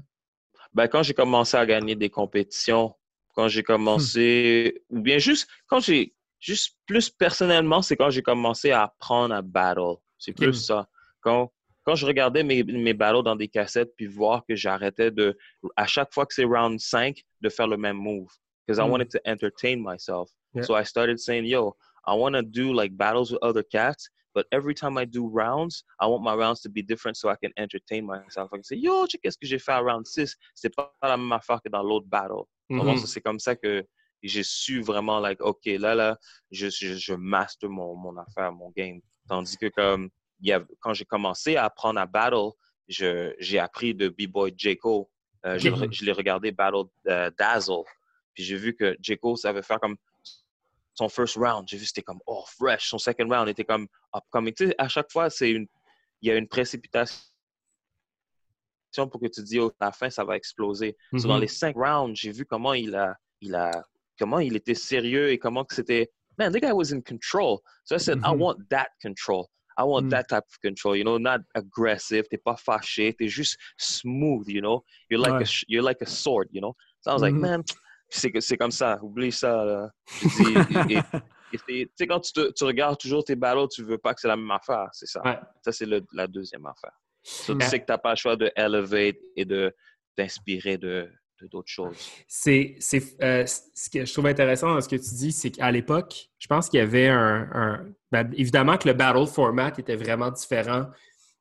Ben, quand j'ai commencé à gagner des compétitions, quand j'ai commencé, ou bien juste quand j'ai, juste plus personnellement, c'est quand j'ai commencé à apprendre à battle. C'est plus ça. Quand, quand je regardais mes, mes battles dans des cassettes, puis voir que j'arrêtais de, à chaque fois que c'est round 5, de faire le même move. Because I hmm. wanted to entertain myself. So I started saying, yo, I want to do like battles with other cats, but every time I do rounds, I want my rounds to be different so I can entertain myself. I can say, yo, qu'est-ce que j'ai fait à round 6? C'est pas la même affaire que dans l'autre battle. Mm-hmm. C'est comme ça que j'ai su vraiment, like, OK, là, là, je, je, je master mon, mon affaire, mon game. Tandis que comme, y a, quand j'ai commencé à apprendre à battle, j'ai appris de B-Boy Jayco. Euh, je, je l'ai regardé battle euh, Dazzle. Puis j'ai vu que Jayco savait faire comme son first round, j'ai vu c'était comme oh fresh. Son second round était comme upcoming. Tu sais, à chaque fois, c'est une, il y a une précipitation pour que tu dis oh, à la fin ça va exploser. dans mm-hmm. les cinq rounds, j'ai vu comment il a, il a, comment il était sérieux et comment que c'était. Man, the guy was in control. So I said, I mm-hmm. want that control. I want mm. that type of control, you know, not aggressive. T'es pas fâché, t'es juste smooth, you know? You're like a, you're like a sword, you know? So I was like, mm-hmm. man, c'est comme ça, oublie ça. Tu sais, quand tu, tu, regardes toujours tes battles, tu veux pas que c'est la même affaire, c'est ça. Ça, c'est la deuxième affaire. tu sais que tu n'as pas le choix de elevate et de t'inspirer de d'autres choses. C'est euh, ce que je trouve intéressant dans ce que tu dis, c'est qu'à l'époque, je pense qu'il y avait un, ben, évidemment que le battle format était vraiment différent.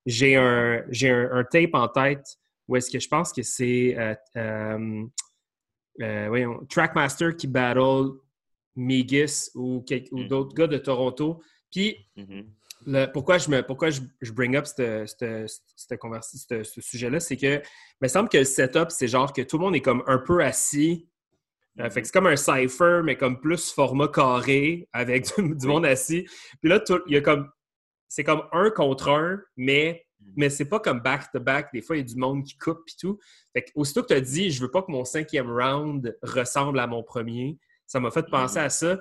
J'ai un, un, un, tape en tête où est-ce que je pense que c'est euh, euh, Trackmaster qui battle Megis ou, ou mm. d'autres gars de Toronto. Puis, pourquoi je me pourquoi je, bring up ce sujet-là, c'est que il me semble que le setup, c'est genre que tout le monde est comme un peu assis. Euh, fait que c'est comme un cipher, mais comme plus format carré avec du, monde assis. Puis là, il y a comme. C'est comme un contre un, mais mais c'est pas comme back-to-back. Des fois, il y a du monde qui coupe et tout. Fait que, aussitôt que tu as dit, je veux pas que mon cinquième round ressemble à mon premier, ça m'a fait penser mm. à ça.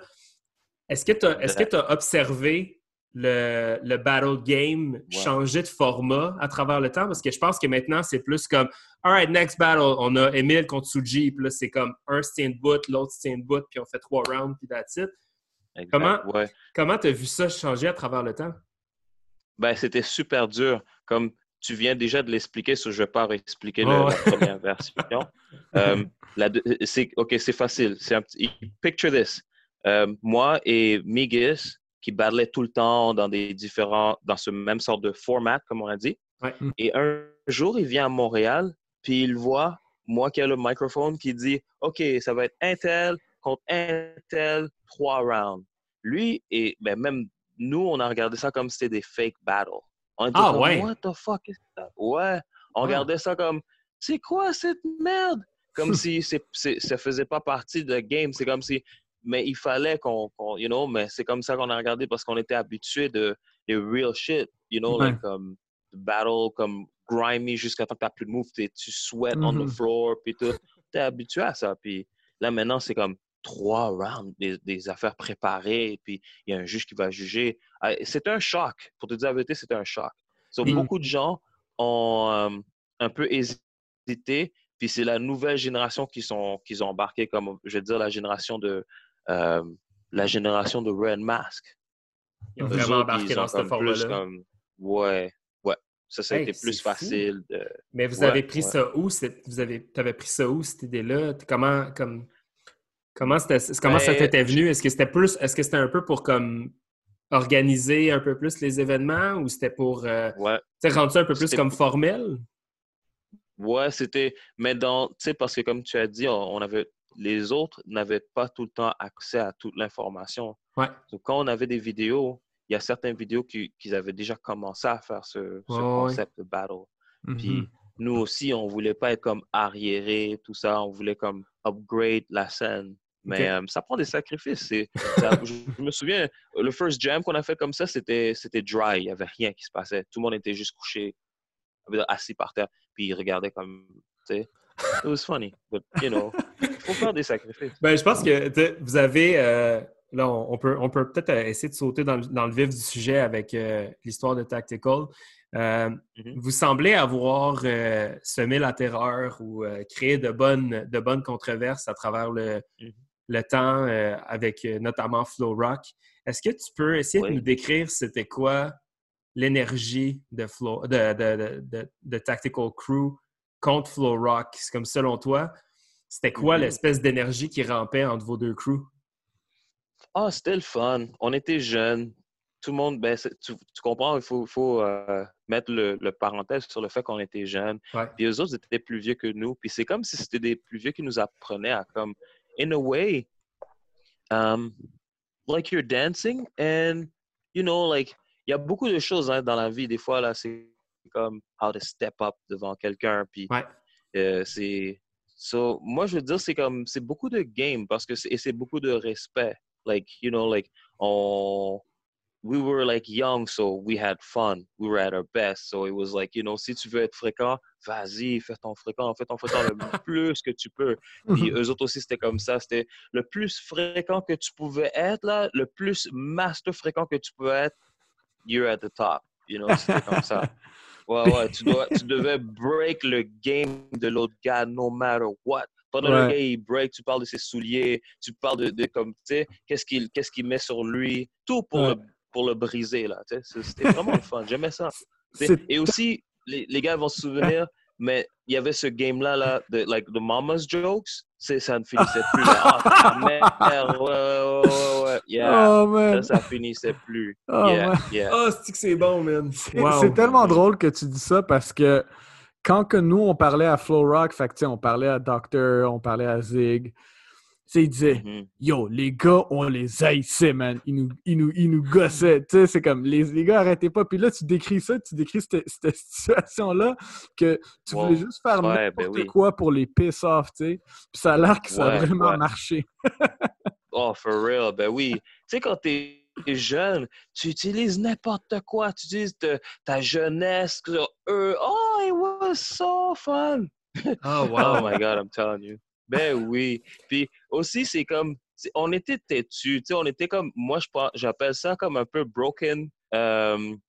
Est-ce que tu as, est as, observé le, le, battle game changer de format à travers le temps? Parce que je pense que maintenant, c'est plus comme All right, next battle, on a Emile contre Suji, puis là, c'est comme un stand boot, l'autre stand boot, puis on fait trois rounds, puis that's it. Comment comment tu as vu ça changer à travers le temps? Ben, c'était super dur. Comme tu viens déjà de l'expliquer, je ne vais pas réexpliquer la première version. Euh, c'est, OK, c'est facile. C'est un petit, picture this. Euh, moi et Migis, qui battlaient tout le temps dans des différents, dans ce même sorte de format, comme on a dit. Et un jour, il vient à Montréal, puis il voit moi qui ai le microphone qui dit OK, ça va être Intel contre Intel, trois rounds. Lui, et ben, même nous, on a regardé ça comme si c'était des fake battles. On ah ouais? What the fuck is that? Ouais. On regardait ça comme, c'est quoi cette merde? Comme si c'est, ça faisait pas partie de game. C'est comme si, mais il fallait qu'on, you know, mais c'est comme ça qu'on a regardé parce qu'on était habitué de, de real shit, you know, like comme battle, comme grimy jusqu'à temps que t'as plus de move, tu sweat on the mm-hmm. floor, puis tout. T'es habitué à ça. Puis là, maintenant, c'est comme, trois rounds, des, affaires préparées, puis il y a un juge qui va juger. Ah, c'est un choc. Pour te dire la vérité, c'est un choc. Beaucoup de gens ont euh, un peu hésité, puis c'est la nouvelle génération qui sont qui ont embarqué, comme je veux dire, la génération de euh, la génération de Red Mask. Ils ont vraiment embarqué dans cette forme-là. Ouais, ouais. Ça, ça a été plus facile. Mais vous avez pris ça où? Vous avez, avais pris ça où, cette idée-là? Comment, comme... Comment, comment ça ben, t'était venu? Est-ce que c'était plus, est-ce que c'était un peu pour comme organiser un peu plus les événements ou c'était pour euh, rendre ça un peu plus comme formel? Ouais, c'était. Mais dans, tu sais, parce que comme tu as dit, on, avait les autres n'avaient pas tout le temps accès à toute l'information. Ouais. Donc, quand on avait des vidéos, il y a certaines vidéos qu'ils avaient déjà commencé à faire ce, concept de battle. Puis mm-hmm. nous aussi, on voulait pas être comme arriéré, tout ça. On voulait comme upgrade la scène Mais euh, ça prend des sacrifices. Ça, je, me souviens, le first jam qu'on a fait comme ça, c'était dry. Il n'y avait rien qui se passait. Tout le monde était juste couché, assis par terre, puis il regardait comme, tu sais. It was funny, but you know, il faut faire des sacrifices. Ben, je pense que vous avez, euh, là, on peut, on peut peut-être essayer de sauter dans le, dans le, vif du sujet avec euh, l'histoire de Tactical. Euh, mm-hmm. Vous semblez avoir semé la terreur ou créé de bonnes, de bonnes controverses à travers le, mm-hmm. le temps, avec notamment Flow Rock. Est-ce que tu peux essayer de nous décrire c'était quoi l'énergie de, de, Tactical Crew contre Flow Rock? C'est comme selon toi, c'était quoi mm-hmm. l'espèce d'énergie qui rampait entre vos deux crews? Ah, c'était le fun. On était jeunes. Tout le monde, ben, tu, comprends, il faut, faut euh, mettre le, parenthèse sur le fait qu'on était jeunes. Puis eux autres étaient plus vieux que nous. Puis c'est comme si c'était des plus vieux qui nous apprenaient à comme, in a way, um, like you're dancing and, you know, like, il y a beaucoup de choses hein, dans la vie. Des fois, là, c'est comme how to step up devant quelqu'un. Puis euh, c'est. So, moi, je veux dire, c'est comme. C'est beaucoup de game parce que et c'est beaucoup de respect. Like, you know, like, on. We were like young, so we had fun. We were at our best. So it was like, you know, si tu veux être fréquent, vas-y, fais ton fréquent, fais ton fréquent le plus que tu peux. Puis eux autres aussi, c'était comme ça. C'était le plus fréquent que tu pouvais être, là, le plus master fréquent que tu pouvais être, you're at the top. You know, c'était comme ça. Ouais, ouais, tu, dois, tu devais break le game de l'autre gars, no matter what. Pendant ouais. le gars, il break, tu parles de ses souliers, tu parles de, de comme, tu sais, qu'est-ce qu'il qu'est-ce qu'il met sur lui, tout pour, ouais. le, pour le briser, là. C'était vraiment le fun, j'aimais ça. Et aussi, les, les, gars vont se souvenir, mais il y avait ce game-là, là, de, like, the mama's jokes, ça ne finissait plus. Là. Oh, merde, ouais, ouais, ouais, ouais. Yeah. Oh, man. Ça, ça finissait plus. Oh, yeah, yeah. oh c'est que c'est bon, man? Wow. C'est tellement drôle que tu dis ça parce que quand que nous, on parlait à Flow Rock, fait on parlait à Doctor, on parlait à Zig, sais, il disait mm-hmm. Yo, les gars, on les haïssait, man. Ils nous, ils nous, ils nous gossaient. Tu sais, c'est comme les, les gars, arrêtez pas. Puis là, tu décris ça, tu décris cette, cette situation-là que tu voulais juste faire ben n'importe quoi pour les piss off, tu sais. Puis ça a l'air que ça a vraiment marché. oh, for real, ben oui. Tu sais, quand t'es jeune, tu utilises n'importe quoi. Tu utilises ta jeunesse. Eux, oh, it was so fun. Oh, wow. oh my God, I'm telling you. Ben oui. Puis aussi, c'est comme, on était têtus, on était comme, moi, j'appelle ça comme un peu broken um,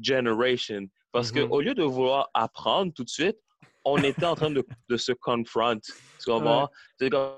generation. Parce que mm-hmm. au lieu de vouloir apprendre tout de suite, on était en train de, de se confronter. Tu comprends? C'est comme,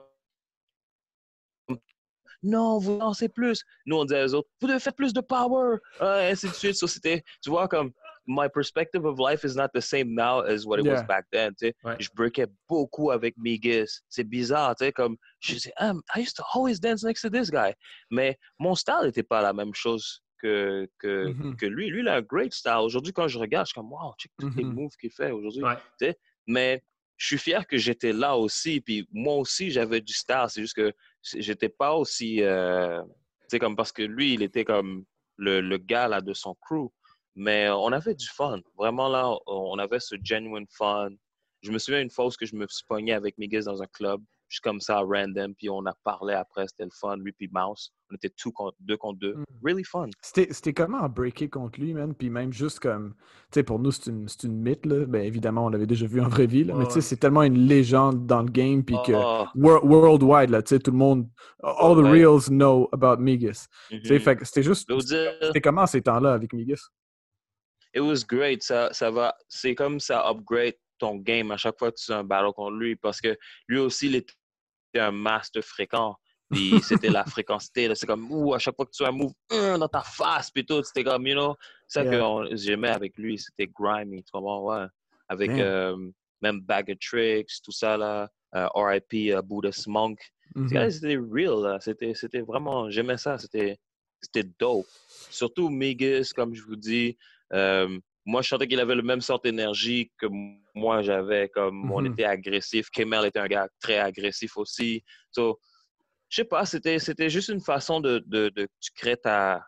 non, vous lancez plus. Nous, on disait aux autres, vous devez faire plus de power, et ainsi de suite. So, c'était, tu vois, comme, my perspective of life is not the same now as what it yeah. was back then. Tu sais. Ouais. Je breakais beaucoup avec Miguel. C'est bizarre, tu sais, comme je disais, um, I used to always dance next to this guy. Mais mon style n'était pas la même chose que, que, mm -hmm. que, lui. Lui, il a un great style. Aujourd'hui, quand je regarde, je suis comme, wow, check tous mm -hmm. les mm-hmm. moves qu'il fait aujourd'hui. Ouais. Tu sais. Mais je suis fier que j'étais là aussi. Puis moi aussi, j'avais du style. C'est juste que j'étais pas aussi. Euh, sais, comme parce que lui, il était comme le, le gars là, de son crew. Mais on avait du fun. Vraiment, là, on avait ce genuine fun. Je me souviens une fois où je me suis avec Miguel dans un club, juste comme ça, random, puis on a parlé après, c'était le fun, lui puis Mouse. On était tout contre, deux contre deux. Mm. Really fun. C'était comment à breaker contre lui, man? Puis même juste comme, tu sais, pour nous, c'est une, une mythe, là. Bien évidemment, on l'avait déjà vu en vraie vie, là. mais tu sais, c'est tellement une légende dans le game, puis que oh. worldwide, là, tu sais, tout le monde, all the reals know about Migas. Tu sais, mm-hmm. fait c'était juste, c'était comment ces temps-là avec Migas? it was great. Ça, ça va, c'est comme ça upgrade ton game à chaque fois que tu as un battle contre lui parce que lui aussi, il était un master fréquent. Puis c'était la fréquencité. C'est comme, ouh, à chaque fois que tu as un move euh, dans ta face, puis tout, c'était comme, you know, ça yeah. que j'aimais avec lui, c'était grimy, tu comprends, ouais. Avec euh, même Bag of Tricks, tout ça, là, euh, RIP, uh, Buddhist Monk. Mm -hmm. C'était real, c'était, c'était vraiment, j'aimais ça, c'était, c'était dope. Surtout Migas, comme je vous dis, euh, moi, je sentais qu'il avait le même sorte d'énergie que moi j'avais, comme mm -hmm. on était agressif. Kemel était un gars très agressif aussi. So, je sais pas, c'était, juste une façon de, de, de tu crées ta,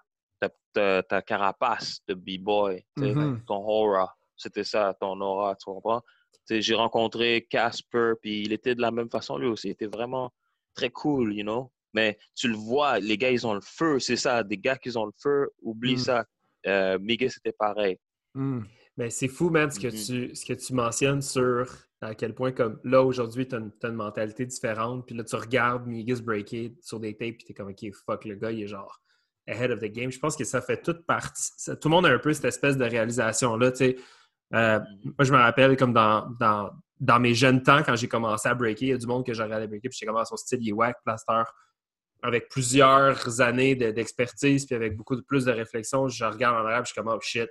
ta, ta, carapace de b-boy, mm -hmm. ton aura. C'était ça, ton aura, tu comprends? J'ai rencontré Casper, puis il était de la même façon lui aussi. Il était vraiment très cool, you know? Mais tu le vois, les gars, ils ont le feu, c'est ça. Des gars qui ont le feu, oublie Mm. ça. Euh, Miguel, c'était pareil. Hmm. Mais c'est fou, man, ce que, Mhm. tu, ce que tu mentionnes sur à quel point, comme là, aujourd'hui, tu as, une mentalité différente. Puis là, tu regardes Migis breaker sur des tapes, puis tu es comme, OK, fuck, le gars, il est genre ahead of the game. Je pense que ça fait toute partie. ça- tout le monde a un peu cette espèce de réalisation-là, tu sais. Euh, Mhm. moi, je me rappelle, comme dans, dans, dans mes jeunes temps, quand j'ai commencé à breaker, il y a du monde que j'ai regardé breaker, puis j'ai commencé son style, il est whack, plaster. Avec plusieurs années de- d'expertise, puis avec beaucoup de, plus de réflexion, je regarde en arrière, puis je suis comme, oh shit,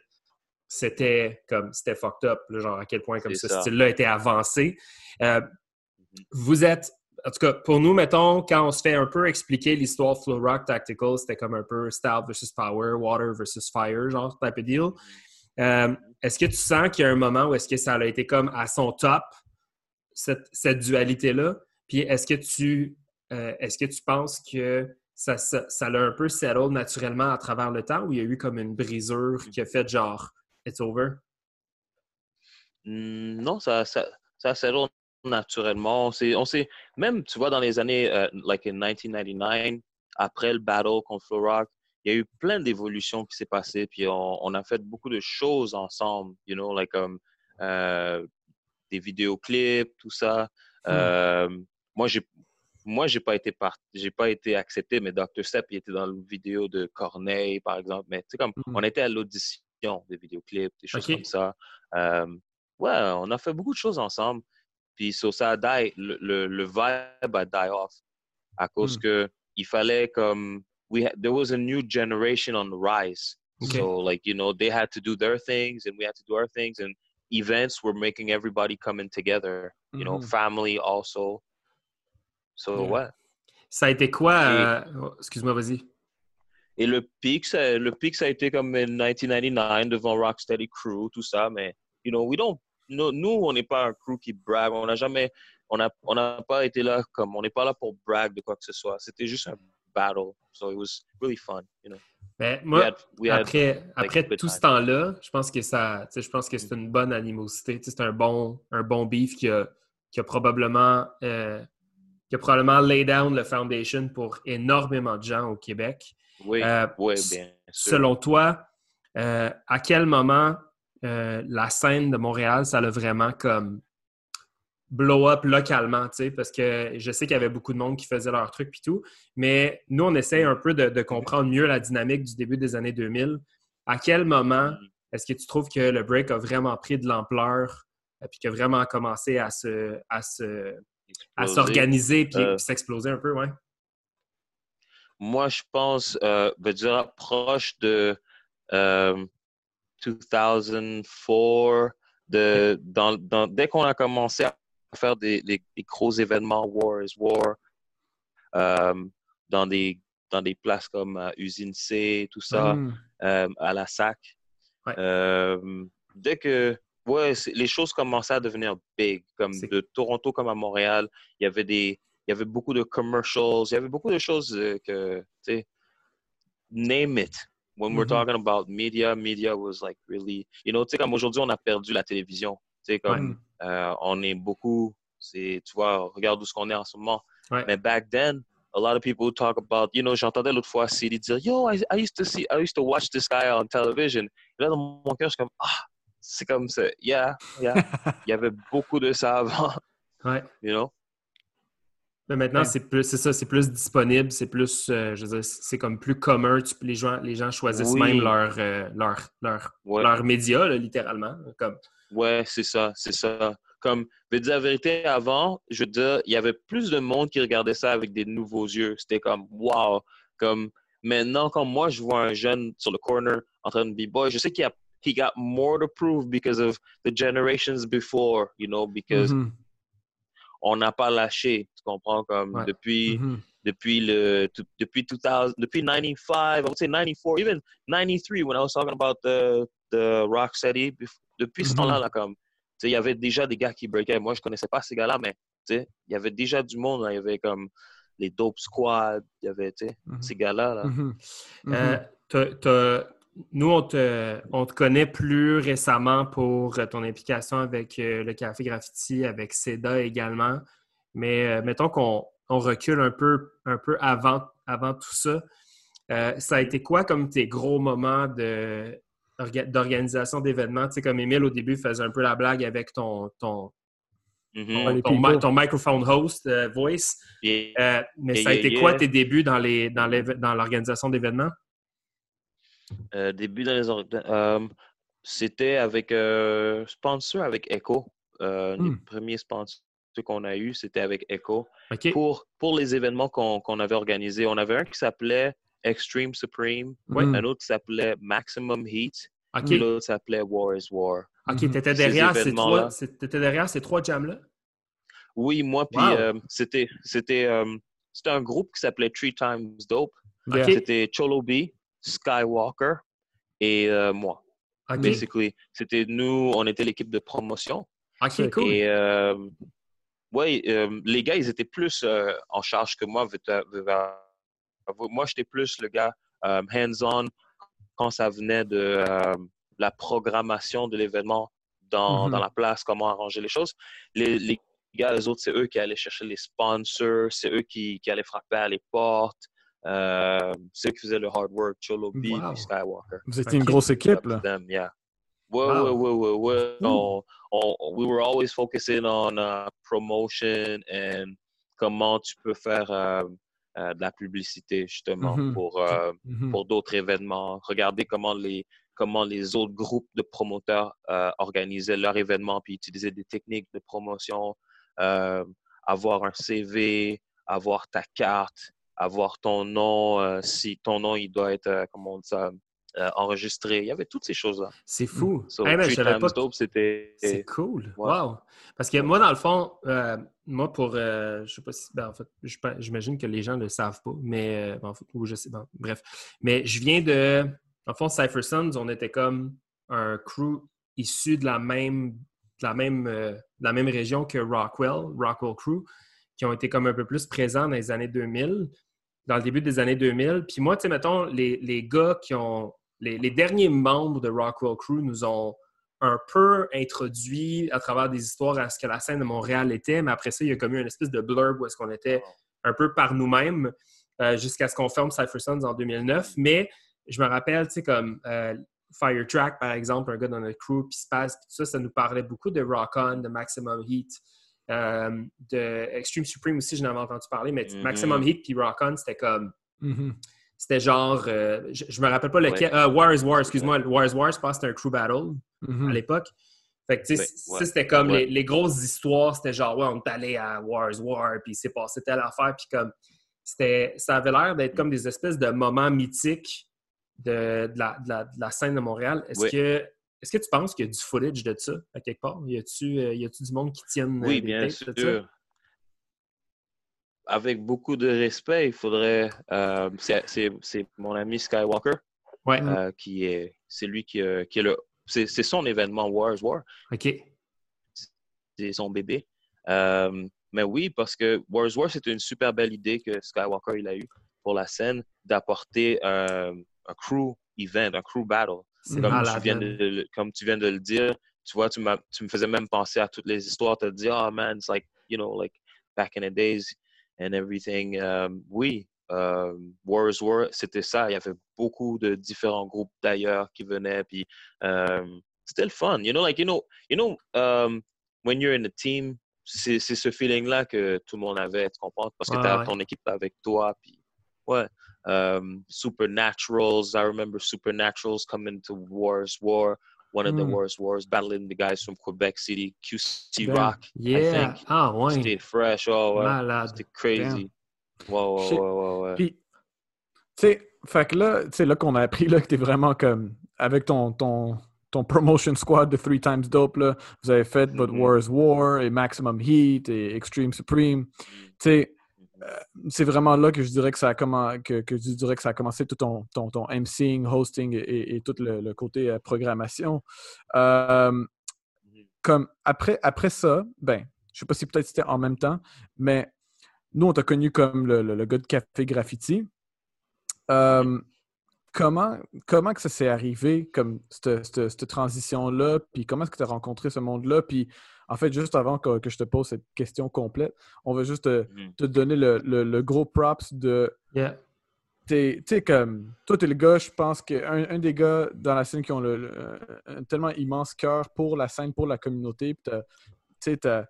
c'était comme, c'était fucked up, là, genre à quel point comme ce style-là était avancé. Euh, vous êtes, en tout cas, pour nous, mettons, quand on se fait un peu expliquer l'histoire de Flow Rock Tactical, c'était comme un peu style versus power, water versus fire, genre type of deal. Euh, est-ce que tu sens qu'il y a un moment où est-ce que ça a été comme à son top, cette, cette dualité-là? Puis est-ce que tu euh, est-ce que tu penses que ça, ça, ça l'a un peu settled naturellement à travers le temps ou il y a eu comme une brisure qui a fait genre It's over? Hmm, Non, ça, ça, ça settle naturellement. On s'est, on s'est- même, tu vois, dans les années, euh, like in 1999, après le battle contre Flow Rock, il y a eu plein d'évolutions qui s'est passé, puis on, on a fait beaucoup de choses ensemble, you know, like comme euh, des vidéoclips, tout ça. Euh, moi, j'ai moi, j'ai pas été part... j'ai pas été accepté, mais Dr. Step, il était dans la vidéo de Corneille, par exemple. Mais tu sais, comme Mhm. on était à l'audition des vidéoclips, des choses Ok. comme ça. Euh, ouais, on a fait beaucoup de choses ensemble. Puis sur ça die, le, le, le vibe a die off à cause Mm. que il fallait comme we had, there was a new generation on the rise. Okay. So like you know they had to do their things and we had to do our things and events were making everybody coming together. You know, Mhm. family also. So Yeah. ouais. Ça a été quoi? euh, oh, Excuse-moi, vas-y. Et le pic, ça, le pic, ça a été comme en 1999 devant Rocksteady Crew, tout ça. Mais, you know, we don't, no- nous, on n'est pas un crew qui brague. On n'a jamais, on n'a on pas été là comme, on n'est pas là pour brag de quoi que ce soit. C'était juste un battle. So it was really fun, you know. Ben, We moi, had- we had- après, après tout ce temps-là, je pense que ça, je pense que c'est une bonne animosité. C'est un bon, un bon beef qui a, qui a probablement, euh, qui a probablement lay down le foundation pour énormément de gens au Québec. Oui, Euh, oui, bien sûr. Selon toi, euh, à quel moment euh, la scène de Montréal, ça l'a vraiment comme blow up localement, tu sais, parce que je sais qu'il y avait beaucoup de monde qui faisait leur truc puis tout, mais nous, on essaye un peu de, de comprendre mieux la dynamique du début des années 2000. À quel moment Mm. est-ce que tu trouves que le break a vraiment pris de l'ampleur puis qu'il a vraiment commencé à se, à se, à s'organiser puis, Euh, s'exploser un peu, ouais? Moi, je pense, euh, je dirais proche de euh, 2004, de, dans, dans- dès qu'on a commencé à faire des, gros événements, War is War, euh, dans, des, dans des places comme euh, Usine C, tout ça, Hmm. euh, à la SAC. Ouais. Euh, dès que ouais, les choses commençaient à devenir big, comme de Toronto comme à Montréal, il y avait des il y avait beaucoup de commercials, il y avait beaucoup de choses euh, que tu sais name it. When we're Mhm. talking about media, media was like really, you know, tu sais comme aujourd'hui on a perdu la télévision, tu sais comme euh, on est beaucoup c'est tu vois, regarde où ce qu'on est en ce moment. Ouais. Mais back then a lot of people talk about, you know, j'entendais l'autre fois CD dire, yo, I, I used to see, I used to watch this guy on television. Et là, dans mon cœur, je suis comme, ah, c'est comme ça. Yeah, yeah. Il y avait beaucoup de ça avant, Ouais. you know? Maintenant, Ouais. c'est plus, c'est ça, c'est plus disponible, c'est plus, euh, je veux dire, c'est comme plus commun. Tu- les gens, les gens choisissent Oui. même leur, euh, leur, leur, Ouais, leur média, là, littéralement. Comme, ouais c'est ça, c'est ça. Comme, je vais dire la vérité, avant, je veux dire, il y avait plus de monde qui regardait ça avec des nouveaux yeux. C'était comme, wow. Comme, maintenant, quand moi, je vois un jeune sur le corner en train de b-boy, je sais qu'il a he got more to prove because of the generations before, you know, because Mhm. On n'a pas lâché, tu comprends, comme Ouais. depuis, Mhm. depuis le, depuis 2000, depuis 95, I would say 94, even 93, when I was talking about the, the Rocksteady, bef- depuis ce Mhm. temps-là, là, comme, tu sais, il y avait déjà des gars qui breakaient. Moi, je connaissais pas ces gars-là, mais, tu sais, il y avait déjà du monde, il y avait comme les Dope Squad, il y avait, tu sais, Mhm. ces gars-là, là. Mhm. euh, nous, on te, on te connaît plus récemment pour euh, ton implication avec euh, le Café Graffiti, avec SEDA également. Mais euh, mettons qu'on on recule un peu, un peu avant, avant tout ça. Euh, ça a été quoi comme tes gros moments de, d'organisation d'événements? Tu sais, comme Émile, au début, faisait un peu la blague avec ton, ton, mm-hmm. ton, microphone host euh, voice. Euh, mais ça a été quoi tes débuts dans, les, dans, dans l'organisation d'événements? début dans les c'était avec sponsor avec Echo. Les hmm. premiers sponsors qu'on a eu, c'était avec Echo. Pour, pour les événements qu'on avait organisés, on avait un qui s'appelait Extreme Supreme, un autre qui s'appelait Maximum Heat, et l'autre s'appelait War is War. OK, tu étais, derrière ces trois, derrière ces trois jams-là? Oui, moi, puis euh, c'était euh, c'était un groupe qui s'appelait Three Times Dope. C'était Cholo B, Skywalker et euh, moi. Basically, c'était nous, on était l'équipe de promotion. OK, cool. Et oui, les gars, ils étaient plus en charge que moi moi, j'étais plus le gars euh, hands-on quand ça venait de euh, la programmation de l'événement dans, Mm-hmm. la place, comment arranger les choses. Les, gars, les autres, c'est eux qui allaient chercher les sponsors, c'est eux qui, allaient frapper à les portes. Euh, c'est eux qui faisaient le hard work, Cholo B et Skywalker. Vous étiez une grosse équipe, là. yeah. Ouais, ouais, ouais, ouais, we were always focusing on uh, promotion and comment tu peux faire euh, de la publicité justement Mhm. pour, euh, Mhm. pour d'autres événements. Regardez comment les, comment les autres groupes de promoteurs euh, organisaient leurs événements puis utilisaient des techniques de promotion, avoir un CV, avoir ta carte, avoir ton nom, si ton nom il doit être, comment on dit ça, enregistré. Il y avait toutes ces choses-là. C'est fou. So, Hey, savais Times pas- Dope, c'était... C'est cool. Ouais. Wow. Parce que moi, dans le fond, euh, moi, pour. euh, je sais pas si. ben, en fait, j'imagine que les gens ne le savent pas, mais. euh, en fait, ou je sais. bref. Mais je viens de. En fond, Cypher Sons, on était comme un crew issu de la même. De la même, euh, de la même région que Rockwell, Rockwell Crew, qui ont été comme un peu plus présents dans les années 2000, dans le début des années 2000. Puis moi, tu sais, mettons, les, les gars qui ont. Les, derniers membres de Rockwell Crew nous ont un peu introduit à travers des histoires à ce que la scène de Montréal était, mais après ça, il y a comme eu une espèce de blurb où est-ce qu'on était un peu par nous-mêmes euh, jusqu'à ce qu'on ferme Cypher Sons en 2009. Mais je me rappelle, tu sais, comme euh, Firetrack, par exemple, un gars dans notre crew, puis Spaz, puis tout ça, ça nous parlait beaucoup de Rock On, de Maximum Heat, euh, de Extreme Supreme aussi, j'en avais entendu parler, mais Mhm. Maximum Heat puis Rock On, c'était comme Mhm. c'était genre, euh, je, je me rappelle pas lequel, euh, War is War, excuse-moi, War is War, je pense que c'était un crew battle Mhm. à l'époque. Fait que, tu sais, Ouais, c'était comme ouais. les, les grosses histoires, c'était genre, ouais, on est allé à War is War, puis il s'est passé telle affaire, puis comme, c'était, ça avait l'air d'être comme des espèces de moments mythiques de, de la, de la- de la scène de Montréal. Est-ce que, est-ce que tu penses qu'il y a du footage de ça, à quelque part? Y a-tu, euh, du monde qui tienne euh, Oui, des bien tapes de ça? sûr. Avec beaucoup de respect, il faudrait. euh, c'est- c'est c'est mon ami Skywalker Ouais, euh, qui est. C'est lui qui, qui est le. C'est c'est son événement Wars War. OK. C'est son bébé. Mais oui, parce que Wars War, c'était une super belle idée que Skywalker il a eu pour la scène d'apporter un crew event, un crew battle. C'est Comme tu, viens man. de, le- comme tu viens de le dire, tu vois, tu, tu me faisais même penser à toutes les histoires. Tu te dis, oh man, it's like, you know, like back in the days and everything. Um, oui, um, War is War, c'était ça. Il y avait beaucoup de différents groupes d'ailleurs qui venaient. Puis um, c'était le fun. You know, like, you know, you know um, when you're in a team, c'est c'est ce feeling-là que tout le monde avait, tu comprends? Parce que Ouais, tu as ouais. ton équipe avec toi. Puis, ouais. Um, Supernaturals, I remember Supernaturals coming to Wars War, one of the Mm. Wars Wars, battling the guys from Quebec City, QC Damn. Rock. Yeah! Ah, ouais. C'était fresh, oh ouais. Malade. Crazy. Ouais, ouais, Shit. ouais, ouais, ouais. Puis, tu sais, fait que là, tu sais, là qu'on a appris là, que t'es vraiment comme, avec ton, ton, ton promotion squad de Three Times Dope, là, vous avez fait votre Mhm. War is War et Maximum Heat et Extreme Supreme. Tu sais, c'est vraiment là que je dirais que ça a, que, que je dirais que ça a commencé tout ton, ton, ton MCing, hosting et, tout le, le côté euh, programmation. Euh, comme après, après ça, ben, je sais pas si peut-être c'était en même temps, mais nous, on t'a connu comme le, le- le gars de Café Graffiti. Euh, comment, comment que ça s'est arrivé, comme cette, cette- cette transition-là, puis comment est-ce que tu as rencontré ce monde-là, puis En fait, juste avant que, que je te pose cette question complète, on va juste te, Mhm. te donner le, le- le gros props de. Yeah. Tu sais, comme. Toi, t'es le gars, je pense qu'un un des gars dans la scène qui ont le, le- un tellement immense cœur pour la scène, pour la communauté. Tu sais, t'as-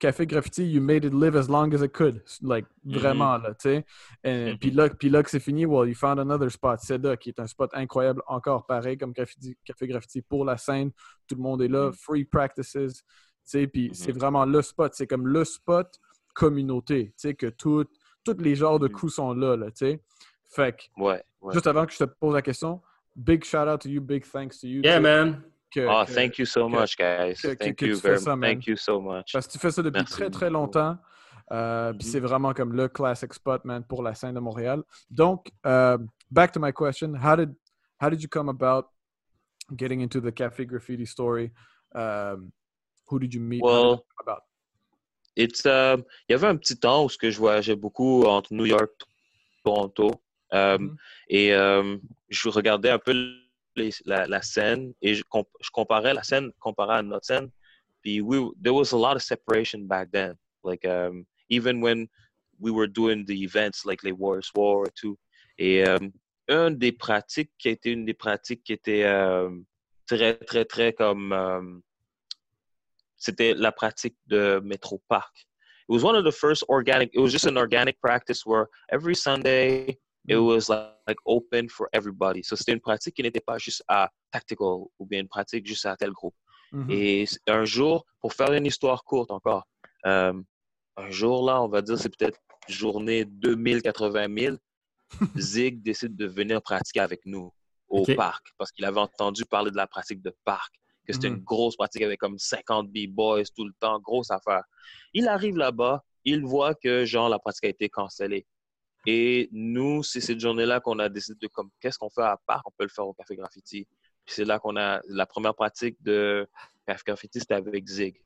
Café Graffiti, you made it live as long as it could. Like, Mhm. vraiment, là, tu sais. Et Mhm. Puis là, puis là que c'est fini, well, you found another spot, Seda, qui est un spot incroyable, encore pareil comme graffiti, Café Graffiti pour la scène. Tout le monde est là, Mhm. free practices, tu sais. Puis c'est vraiment le spot. C'est comme le spot communauté, tu sais, que tout, tous les genres de coups sont là, là, tu sais. Fait que, Ouais, ouais. juste avant que je te pose la question, big shout out to you, big thanks to you. Yeah, man. Que- que- thank you so que- much, guys. thank you very ça. Thank you so much. Parce que tu fais ça depuis Merci très, très longtemps. Euh, Puis Mhm. c'est vraiment comme le classic spot, man, pour la scène de Montréal. Donc, euh, back to my question. How did, how did you come about getting into the Café Graffiti story? Um, who did you meet? Well, about? It's, euh, il y avait un petit temps où je voyageais beaucoup entre New York Toronto. Euh, Mhm. Et euh, je regardais un peu les- la, la scène et je, comp- je comparais la scène comparée à notre scène. Puis we, there was a lot of separation back then. Like, um, even when we were doing the events like les Warriors War et tout. Et euh, une des pratiques qui été une des pratiques qui était euh, très, très, très comme. euh, c'était la pratique de Metro Park. It was one of the first organic, it was just an organic practice where every Sunday it was like, like open for everybody. So c'était une pratique qui n'était pas juste à tactical ou bien une pratique juste à tel groupe. Mhm. Et un jour, pour faire une histoire courte encore, euh, un jour là, on va dire, c'est peut-être journée 2080 000, Zig décide de venir pratiquer avec nous au parc parce qu'il avait entendu parler de la pratique de parc, que c'était une grosse pratique avec comme 50 B-boys tout le temps, grosse affaire. Il arrive là-bas, il voit que genre la pratique a été cancellée. Et nous, c'est cette journée-là qu'on a décidé de comme qu'est-ce qu'on fait à parc, on peut le faire au Café Graffiti. Puis c'est là qu'on a la première pratique de Café Graffiti, c'était avec Zig.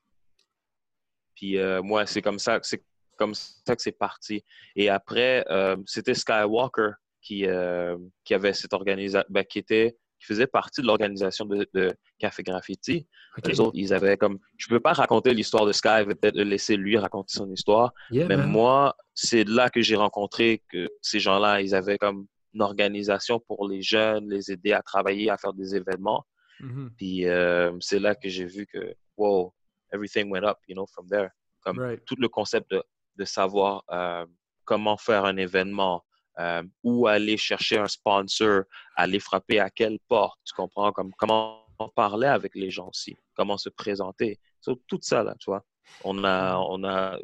Puis euh, moi, c'est comme ça, c'est comme ça que c'est parti. Et après, euh, c'était Skywalker qui, euh, qui avait cette organisation, qui était, qui faisait partie de l'organisation de, de Café Graffiti. OK. Les autres, ils avaient comme, je peux pas raconter l'histoire de Sky, je vais peut-être laisser lui raconter son histoire. Yeah, Mais man. moi, c'est là que j'ai rencontré que ces gens-là, ils avaient comme une organisation pour les jeunes, les aider à travailler, à faire des événements. Mhm. Puis euh, c'est là que j'ai vu que, wow, everything went up, you know, from there. Comme Right. tout le concept de, de savoir euh, comment faire un événement, euh, où aller chercher un sponsor, aller frapper à quelle porte, tu comprends, comme comment parler avec les gens aussi, comment se présenter? So, tout ça, là, tu vois? On a, on a,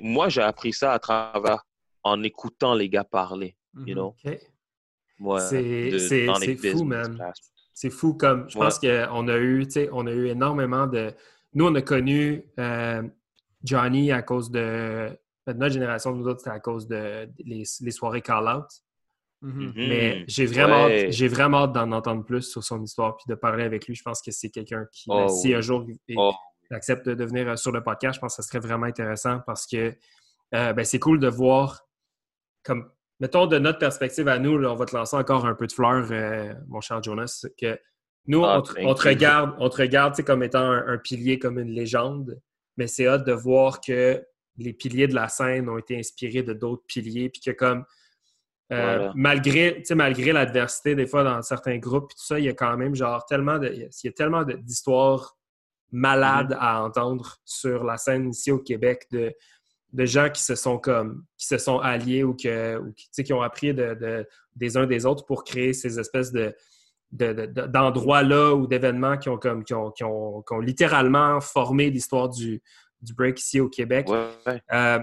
moi, j'ai appris ça à travers, en écoutant les gars parler, you Mhm. know? OK. Moi, C'est- fou, classes. C'est fou comme je Ouais. pense qu'on a eu, tu sais, on a eu énormément de. Nous, on a connu euh, Johnny à cause de. De notre génération, nous autres, c'était à cause de les, les soirées call-out. Mhm. Mhm. Mais j'ai vraiment, Ouais. hâte- j'ai vraiment hâte d'en entendre plus sur son histoire puis de parler avec lui. Je pense que c'est quelqu'un qui, Oh, ben, si oui. un jour il, Oh. il accepte de devenir euh, sur le podcast, je pense que ça serait vraiment intéressant parce que euh, ben, c'est cool de voir comme mettons de notre perspective à nous, là, on va te lancer encore un peu de fleurs, euh, mon cher Jonas, que nous, Ah, on, te, on te regarde, on te regarde tu sais, comme étant un, un pilier, comme une légende, mais c'est hâte de voir que les piliers de la scène ont été inspirés de d'autres piliers, puis que comme euh, Voilà. malgré, malgré l'adversité, des fois, dans certains groupes, puis tout ça, il y a quand même genre tellement de, il y a tellement d'histoires malades à entendre sur la scène ici au Québec de, de gens qui se sont comme qui se sont alliés ou, que, ou qui, qui ont appris de, de- des uns des autres pour créer ces espèces de de- de- de- d'endroits-là ou d'événements qui ont comme qui ont, qui ont- qui ont littéralement formé l'histoire du, du break ici au Québec. Ouais. Euh,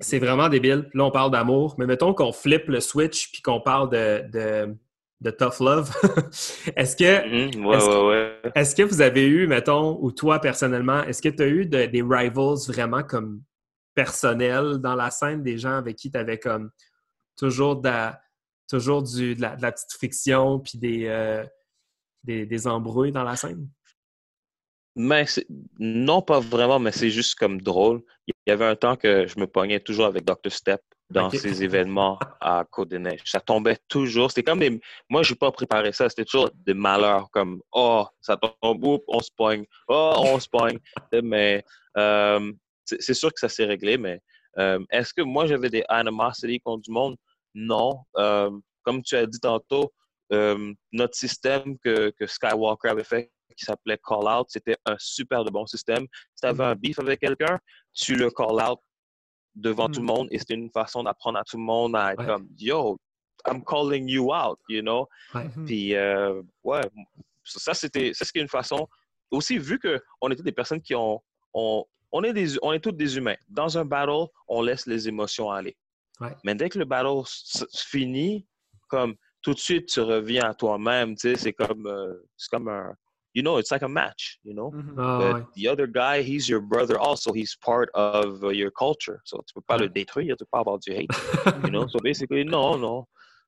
c'est vraiment débile. Là, on parle d'amour, mais mettons qu'on flippe le switch puis qu'on parle de, de, de tough love. est-ce que Mhm. Ouais, ouais. est-ce que vous avez eu, mettons, ou toi personnellement, est-ce que tu as eu de- des rivals vraiment comme personnels dans la scène, des gens avec qui tu avais comme toujours de la, toujours du, de, la, de la petite friction puis des, euh, des, des embrouilles dans la scène? Mais non, pas vraiment, mais c'est juste comme drôle. Il y avait un temps que je me pognais toujours avec Dr. Step dans ces événements à Côte-des-Neiges. Ça tombait toujours. C'était comme des. Moi, je n'ai pas préparé ça. C'était toujours des malheurs comme Oh, ça tombe, oups, on se pogne. Oh, on se pogne. mais euh, c'est sûr que ça s'est réglé, mais euh, est-ce que moi, j'avais des animosités contre du monde? Non. Euh, comme tu as dit tantôt, notre système que, que Skywalker avait fait qui s'appelait Call Out, c'était un super de bon système. Si tu avais un beef avec quelqu'un, tu le call out devant tout le mm. monde et c'était une façon d'apprendre à tout le monde à être comme Yo, I'm calling you out, you know? Mm-hmm. Puis, euh, ouais, ça, c'était une façon. Aussi, vu qu'on était des personnes qui ont. On, on, est des, on est tous des humains. Dans un battle, on laisse les émotions aller. Mais dès que le battle finit, comme tout de suite, tu reviens à toi-même. Tu sais, c'est comme, euh, c'est comme un, you know, it's like a match, you know? Mm-hmm. Oh, the other guy, he's your brother also. He's part of uh, your culture. So tu peux pas le détruire, tu peux pas avoir du hate, you know? So basically, non, non.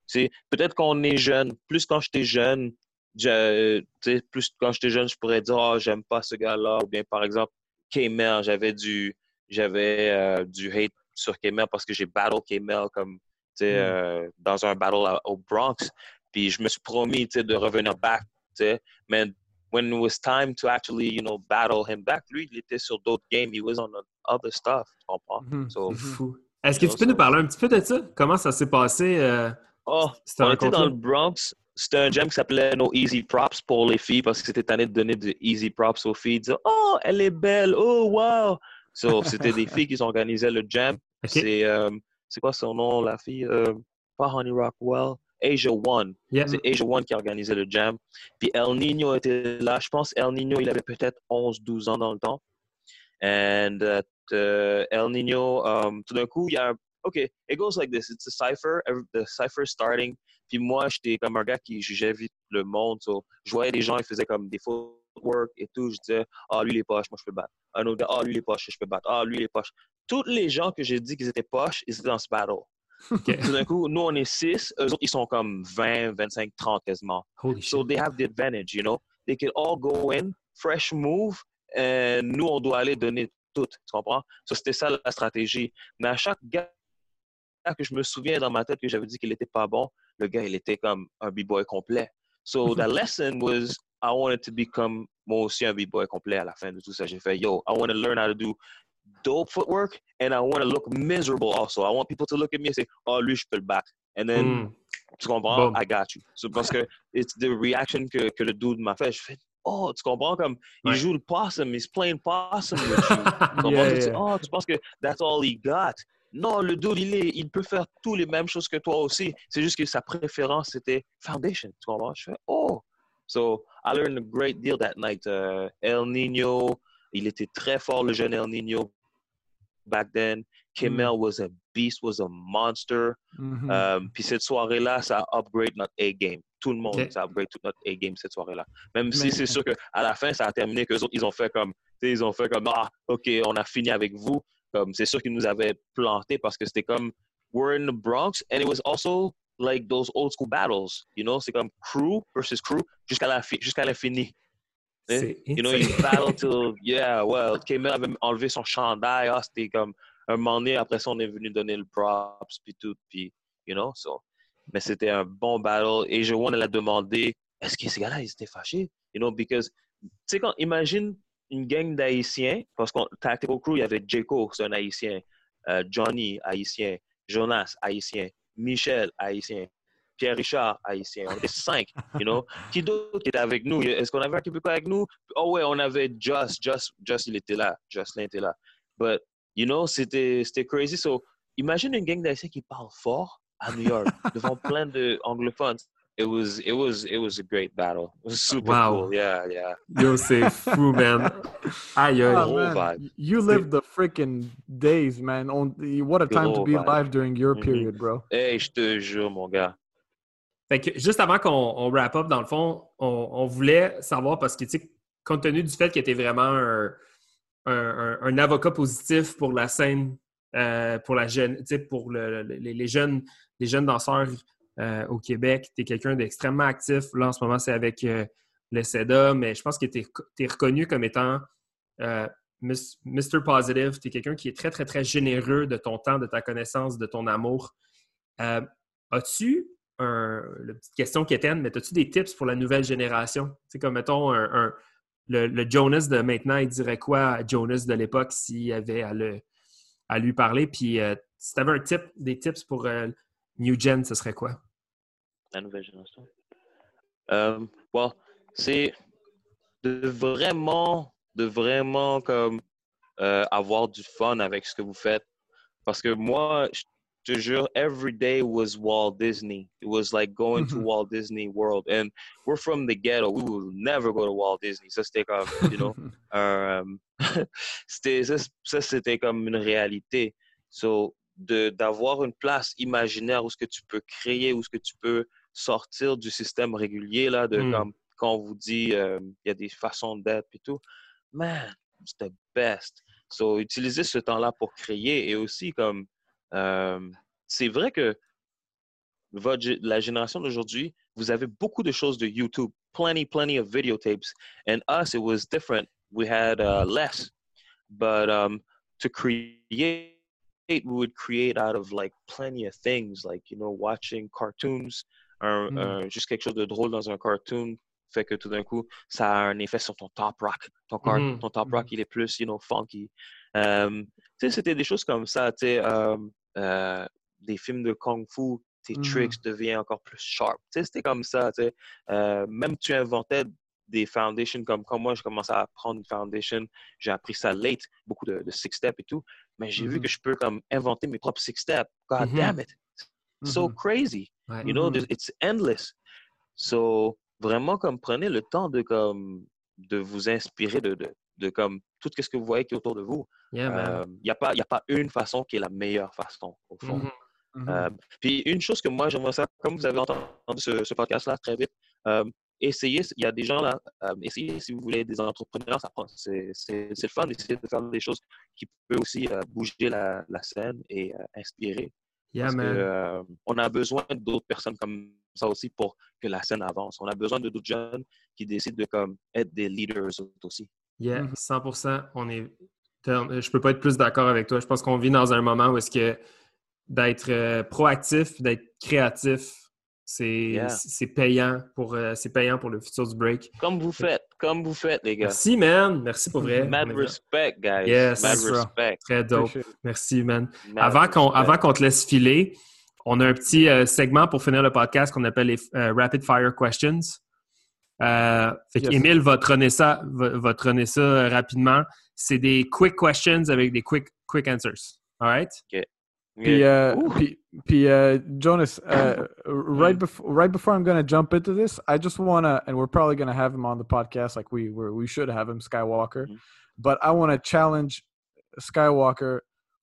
C'est peut-être qu'on est jeune. Plus quand j'étais jeune, je, plus quand j'étais jeune, je pourrais dire, oh, j'aime pas ce gars-là. Ou bien, par exemple, K-Mel, j'avais du, j'avais euh, du hate sur K-Mel parce que j'ai battle K-Mel comme, tu sais, mm. euh, dans un battle au Bronx. Puis je me suis promis, tu sais, de revenir back, tu sais. Mais when it was time to actually, you know, battle him back, lui, il était sur d'autres games. He was on other stuff. Tu comprends? Mm -hmm. so, fou. Est-ce que tu peux nous parler un petit peu de ça? Comment ça s'est passé? Euh, oh, on était dans le Bronx. C'était un jam qui s'appelait No Easy Props pour les filles parce que c'était tanné de donner des easy props aux filles. Dire, oh, elle est belle. Oh, wow. So, c'était des filles qui organisaient le jam. Okay. Euh, c'est quoi son nom, la fille? Euh, pas Honey Rockwell. Asia One. C'est Asia One qui organisait le jam. Puis El Nino était là. Je pense El Nino, il avait peut-être 11-12 ans dans le temps. And uh, El Nino, um, tout d'un coup, il y a un... OK, it goes like this. It's a cipher. The cipher starting. Puis moi, j'étais comme un gars qui jugeait vite le monde. je voyais des gens, ils faisaient comme des footwork et tout. Je disais, ah, lui, les poches, moi, je peux battre. Un autre gars, ah, lui, les poches, je peux battre. Ah, lui, les poches. Tous les gens que j'ai dit qu'ils étaient poches, ils étaient dans ce battle. Tout d'un coup, nous, on est 6, eux autres, ils sont comme 20, 25, 30 quasiment. Holy so shit. they have the advantage, you know? They can all go in, fresh move, et nous, on doit aller donner tout. Tu comprends? So, c'était ça la stratégie. Mais à chaque gars que je me souviens dans ma tête que j'avais dit qu'il n'était pas bon, le gars, il était comme un b-boy complet. So, the lesson was I wanted to become moi aussi un b-boy complet à la fin de tout ça. J'ai fait, yo, I want to learn how to do dope footwork and I want to look miserable also. I want people to look at me and say, oh, lui, je peux le back. And then, mm. tu comprends? I got you. So, parce que it's the reaction que, que le dude m'a fait. Je fais, oh, tu comprends? Comme, il joue le possum, he's playing possum with you. yeah, yeah. Oh, tu penses que that's all he got? Non, le dude, il, est, il peut faire toutes les mêmes choses que toi aussi. C'est juste que sa préférence, c'était Foundation. Tu comprends? Je fais, oh! So, I learned a great deal that night. Uh, El Nino, il était très fort, le jeune El Nino back then. Kimmel mm. was a beast, was a monster. Mm-hmm. Um, puis cette soirée-là, ça upgrade notre A-game. Tout le monde, okay. ça upgrade toute notre A-game cette soirée-là. Même Mais... si c'est sûr qu'à la fin, ça a terminé que ils ont fait comme, ils ont fait comme, ah, OK, on a fini avec vous. Comme, c'est sûr qu'ils nous avaient planté parce que c'était comme, we're in the Bronx and it was also like those old school battles, you know, c'est comme crew versus crew jusqu'à la jusqu'à l'infini. You know, il battle till, yeah, well, Kemel avait enlevé son chandail, ah, c'était comme un moment donné, après ça, on est venu donner le props, puis tout, puis, you know, so. Mais c'était un bon battle, et je elle a demandé, est-ce que ces gars-là, ils étaient fâchés? You know, because, tu sais, quand, imagine une gang d'Haïtiens, parce qu'en Tactical Crew, il y avait Jeko, c'est un Haïtien, euh, Johnny, Haïtien, Jonas, Haïtien, Michel, Haïtien, Pierre Richard, haïtien. On était cinq, you know. Qui d'autre qui était avec nous? Est-ce qu'on avait un Québécois avec nous? Oh ouais, on avait Just. Just, Just il était là. Jocelyn était là. But, you know, c'était crazy. So, imagine une gang d'haïtiens qui parle fort à New York, devant plein d'anglophones. It was, it was, it was a great battle. It was super wow. cool. Yeah, yeah. Yo, c'est fou, man. Aïe, aïe. Oh, man. You lived the freaking days, man. On, what a time to be alive during your mm-hmm. period, bro. Hey, je te jure, mon gars. Fait que juste avant qu'on wrap up, dans le fond, on, voulait savoir parce que, tu compte tenu du fait qu'il était vraiment un, un, avocat positif pour la scène, euh, pour la jeune, pour les, jeunes, les jeunes danseurs euh, au Québec, tu es quelqu'un d'extrêmement actif. Là, en ce moment, c'est avec euh, le CEDA, mais je pense que tu es, reconnu comme étant Mis- Mr. Positive, tu es quelqu'un qui est très, très, très généreux de ton temps, de ta connaissance, de ton amour. Euh, as-tu un, la petite question quétaine, mais as-tu des tips pour la nouvelle génération? Sais, comme mettons, un, le, Jonas de maintenant, il dirait quoi à Jonas de l'époque s'il avait à, le- à lui parler? Puis euh, si tu avais un tip, des tips pour euh, New Gen, ce serait quoi? La nouvelle génération. Euh, well, c'est de vraiment, de vraiment comme avoir du fun avec ce que vous faites. Parce que moi, je te jure, every day was Walt Disney. It was like going to Mhm. Walt Disney World. And we're from the ghetto. We will never go to Walt Disney. Ça, c'était comme, you know, euh, c'était, ça, c'était comme une réalité. So, de, d'avoir une place imaginaire où ce que tu peux créer, où ce que tu peux sortir du système régulier, là, de Mm. comme, quand on vous dit, euh, il y a des façons d'être et tout, man, it's the best. So, utiliser ce temps-là pour créer et aussi comme, c'est vrai que votre, la génération d'aujourd'hui, vous avez beaucoup de choses de YouTube, plenty, plenty of videotapes. And us, it was different. We had uh, less. But um, to create, we would create out of like plenty of things, like, you know, watching cartoons, un, Mm. un- juste quelque chose de drôle dans un cartoon fait que tout d'un coup, ça a un effet sur ton top rock. Ton, car- ton top rock, il est plus, you know, funky. Um, tu sais, c'était des choses comme ça, tu sais, um, euh, des films de kung fu, tes Mhm. tricks deviennent encore plus sharp. C'était comme ça. Euh, même tu inventais des foundations comme quand moi, je commençais à apprendre une foundation, j'ai appris ça late, beaucoup de, de six steps et tout, mais j'ai vu Mhm. que je peux comme inventer mes propres six steps. God Mhm. damn it. So crazy. Ouais. You know, it's endless. So, vraiment, comme, prenez le temps de, comme, de vous inspirer de, de, de comme, tout ce que vous voyez qui est autour de vous. Yeah, man. Il n'y a, pas- y a pas une façon qui est la meilleure façon, au fond. Mhm. Mhm. Euh, puis une chose que moi, j'aimerais ça, comme vous avez entendu ce, ce podcast-là très vite, euh, essayez, il y a des gens là, euh, essayez si vous voulez des entrepreneurs, ça prend- c'est le fun d'essayer de faire des choses qui peuvent aussi euh, bouger la, la scène et euh, inspirer. Yeah, Parce que, man. euh, on a besoin d'autres personnes comme ça aussi pour que la scène avance. On a besoin de d'autres jeunes qui décident de comme, être des leaders aussi. Yeah, Mhm. 100%. On est... Je peux pas être plus d'accord avec toi. Je pense qu'on vit dans un moment où est-ce que d'être euh, proactif, d'être créatif, c'est Yeah. payant pour euh, c'est payant pour le futur du break. Comme vous faites, comme vous faites, les gars. Merci, man. Merci pour vrai. Mad respect, guys. Yes. Mad respect. Très dope. Merci, man. Mad Avant qu'on respect. avant qu'on te laisse filer, on a un petit euh, segment pour finir le podcast qu'on appelle les euh, Rapid Fire Questions. Euh, fait Yes. qu'Émile va te runner ça, va, va ça euh, rapidement. C'est des quick questions avec des quick, quick answers. All right? Puis, Yeah. uh, puis, puis, uh, Jonas, uh, right before right before I'm gonna jump into this, I just wanna, and we're probably gonna have him on the podcast, like we were, we should have him, Skywalker. Mhm. But I want to challenge Skywalker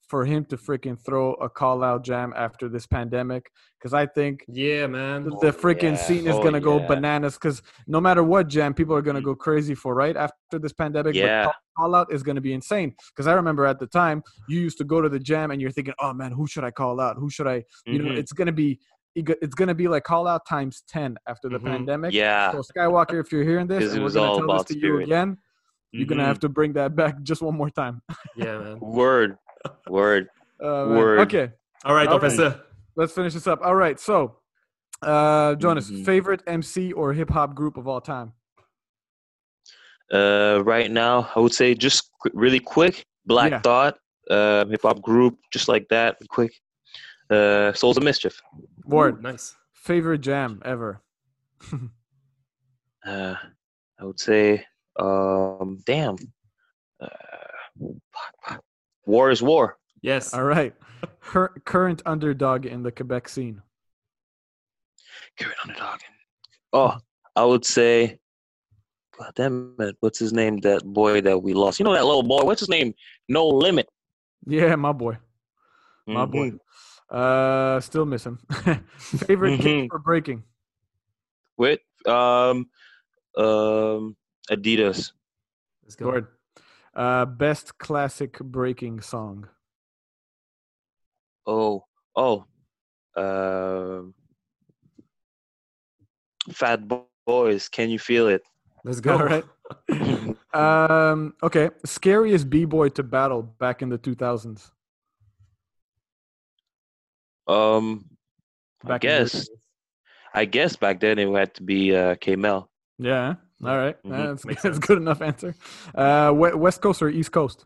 for him to freaking throw a call out jam after this pandemic, because I think Yeah, man. the, the freaking yeah. scene is Oh, gonna go bananas. Because no matter what jam, people are gonna Mhm. go crazy for right after this pandemic. Yeah. But call, call out is gonna be insane. Because I remember at the time you used to go to the jam and you're thinking, oh man, who should I call out? Who should I? You know, Mhm. it's gonna be it's gonna be like call out times ten after the Mhm. pandemic. Yeah. So Skywalker, if you're hearing this and we're gonna tell this to you again, you're gonna Mhm. have to bring that back just one more time. Yeah, man. Word. Word. Uh. Word. Okay, All right, on All fait right. let's finish this up. All right, so uh, Jonas, Mhm. favorite MC or hip hop group of all time? Uh, right now, I would say just qu- really quick, Black Yeah. Thought, uh, hip hop group, just like that, quick. Uh, Souls of Mischief. Word. Ooh, nice. Favorite jam ever? Uh, I would say, um, damn. Uh, fuck, fuck. War is war. Yes. All right. Cur- current underdog in the Quebec scene. Current underdog. Oh, I would say, God damn it, what's his name? That boy that we lost. You know that little boy. What's his name? No limit. Yeah, my boy. My boy. Mhm. Uh, still miss him. Favorite kit Mhm. for breaking? With um, um, Adidas. Let's go. Word. Uh, best classic breaking song. Oh, oh, um, Fat Boys. Can you feel it? Let's go. All right. um, okay. Scariest b-boy to battle back in the 2000s. Um, I Back the- guess. I guess back then it had to be uh. Yeah. All right. Mhm. That's, Makes that's sense. good enough answer. Uh, West Coast or East Coast?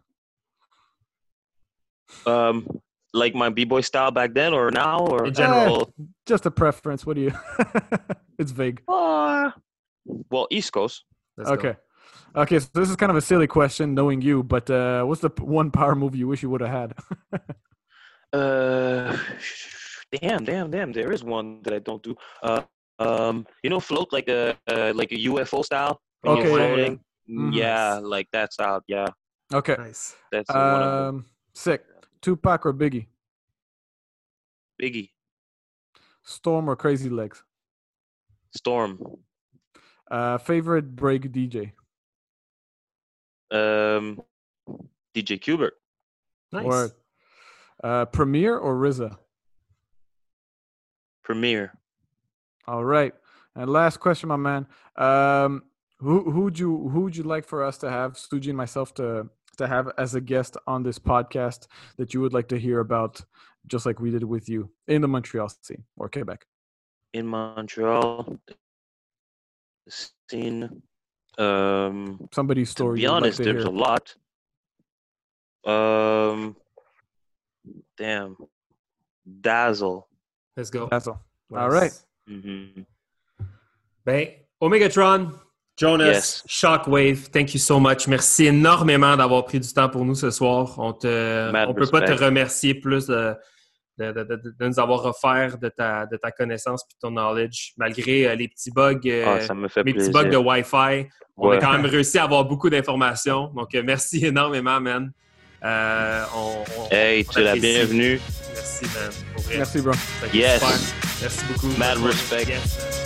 Um, like my b-boy style back then or now or In general. Just a preference. What do you? it's vague. Uh, well, East Coast. Let's go. Okay. Okay, so this is kind of a silly question, knowing you, but uh, what's the p- one power move you wish you would have had? Uh, damn, damn, damn. There is one that I don't do. Uh, um, you know, float like a uh, like a UFO style. Okay, yeah, yeah. floating. Yeah, like that style. Yeah, okay. Nice. that's uh, one of them. Um, sick. Tupac or Biggie? Biggie, Storm or Crazy Legs? Storm, Uh, favorite break DJ? um, DJ Kubert, Nice. Word. Uh, Premiere or RZA? Premiere. All right. And last question, my man. Um, who who'd you who'd you like for us to have Suji and myself to to have as a guest on this podcast that you would like to hear about, just like we did with you in the Montreal scene or Quebec? in Montreal. Scene. Um, Somebody's to story. be you would like honest, to there's hear. a lot. Um, damn, Dazzle. Let's go. That's all. All right. Hmm Ben, Omegatron, Jonas, Yes. Shockwave, thank you so much. Merci énormément d'avoir pris du temps pour nous ce soir. On on peut pas te remercier plus de, de, de- de- de nous avoir offert de ta, de ta connaissance et de ton knowledge, malgré euh, les petits bugs, euh, Ah, ça me fait les petits bugs de Wi-Fi. On Ouais. a quand même réussi à avoir beaucoup d'informations. Donc, euh, merci énormément, man. Euh, on, on- Hey, on tu es la bienvenue. Merci, man. Merci, bro. Yes. super. Merci beaucoup. Mad respect. Yes.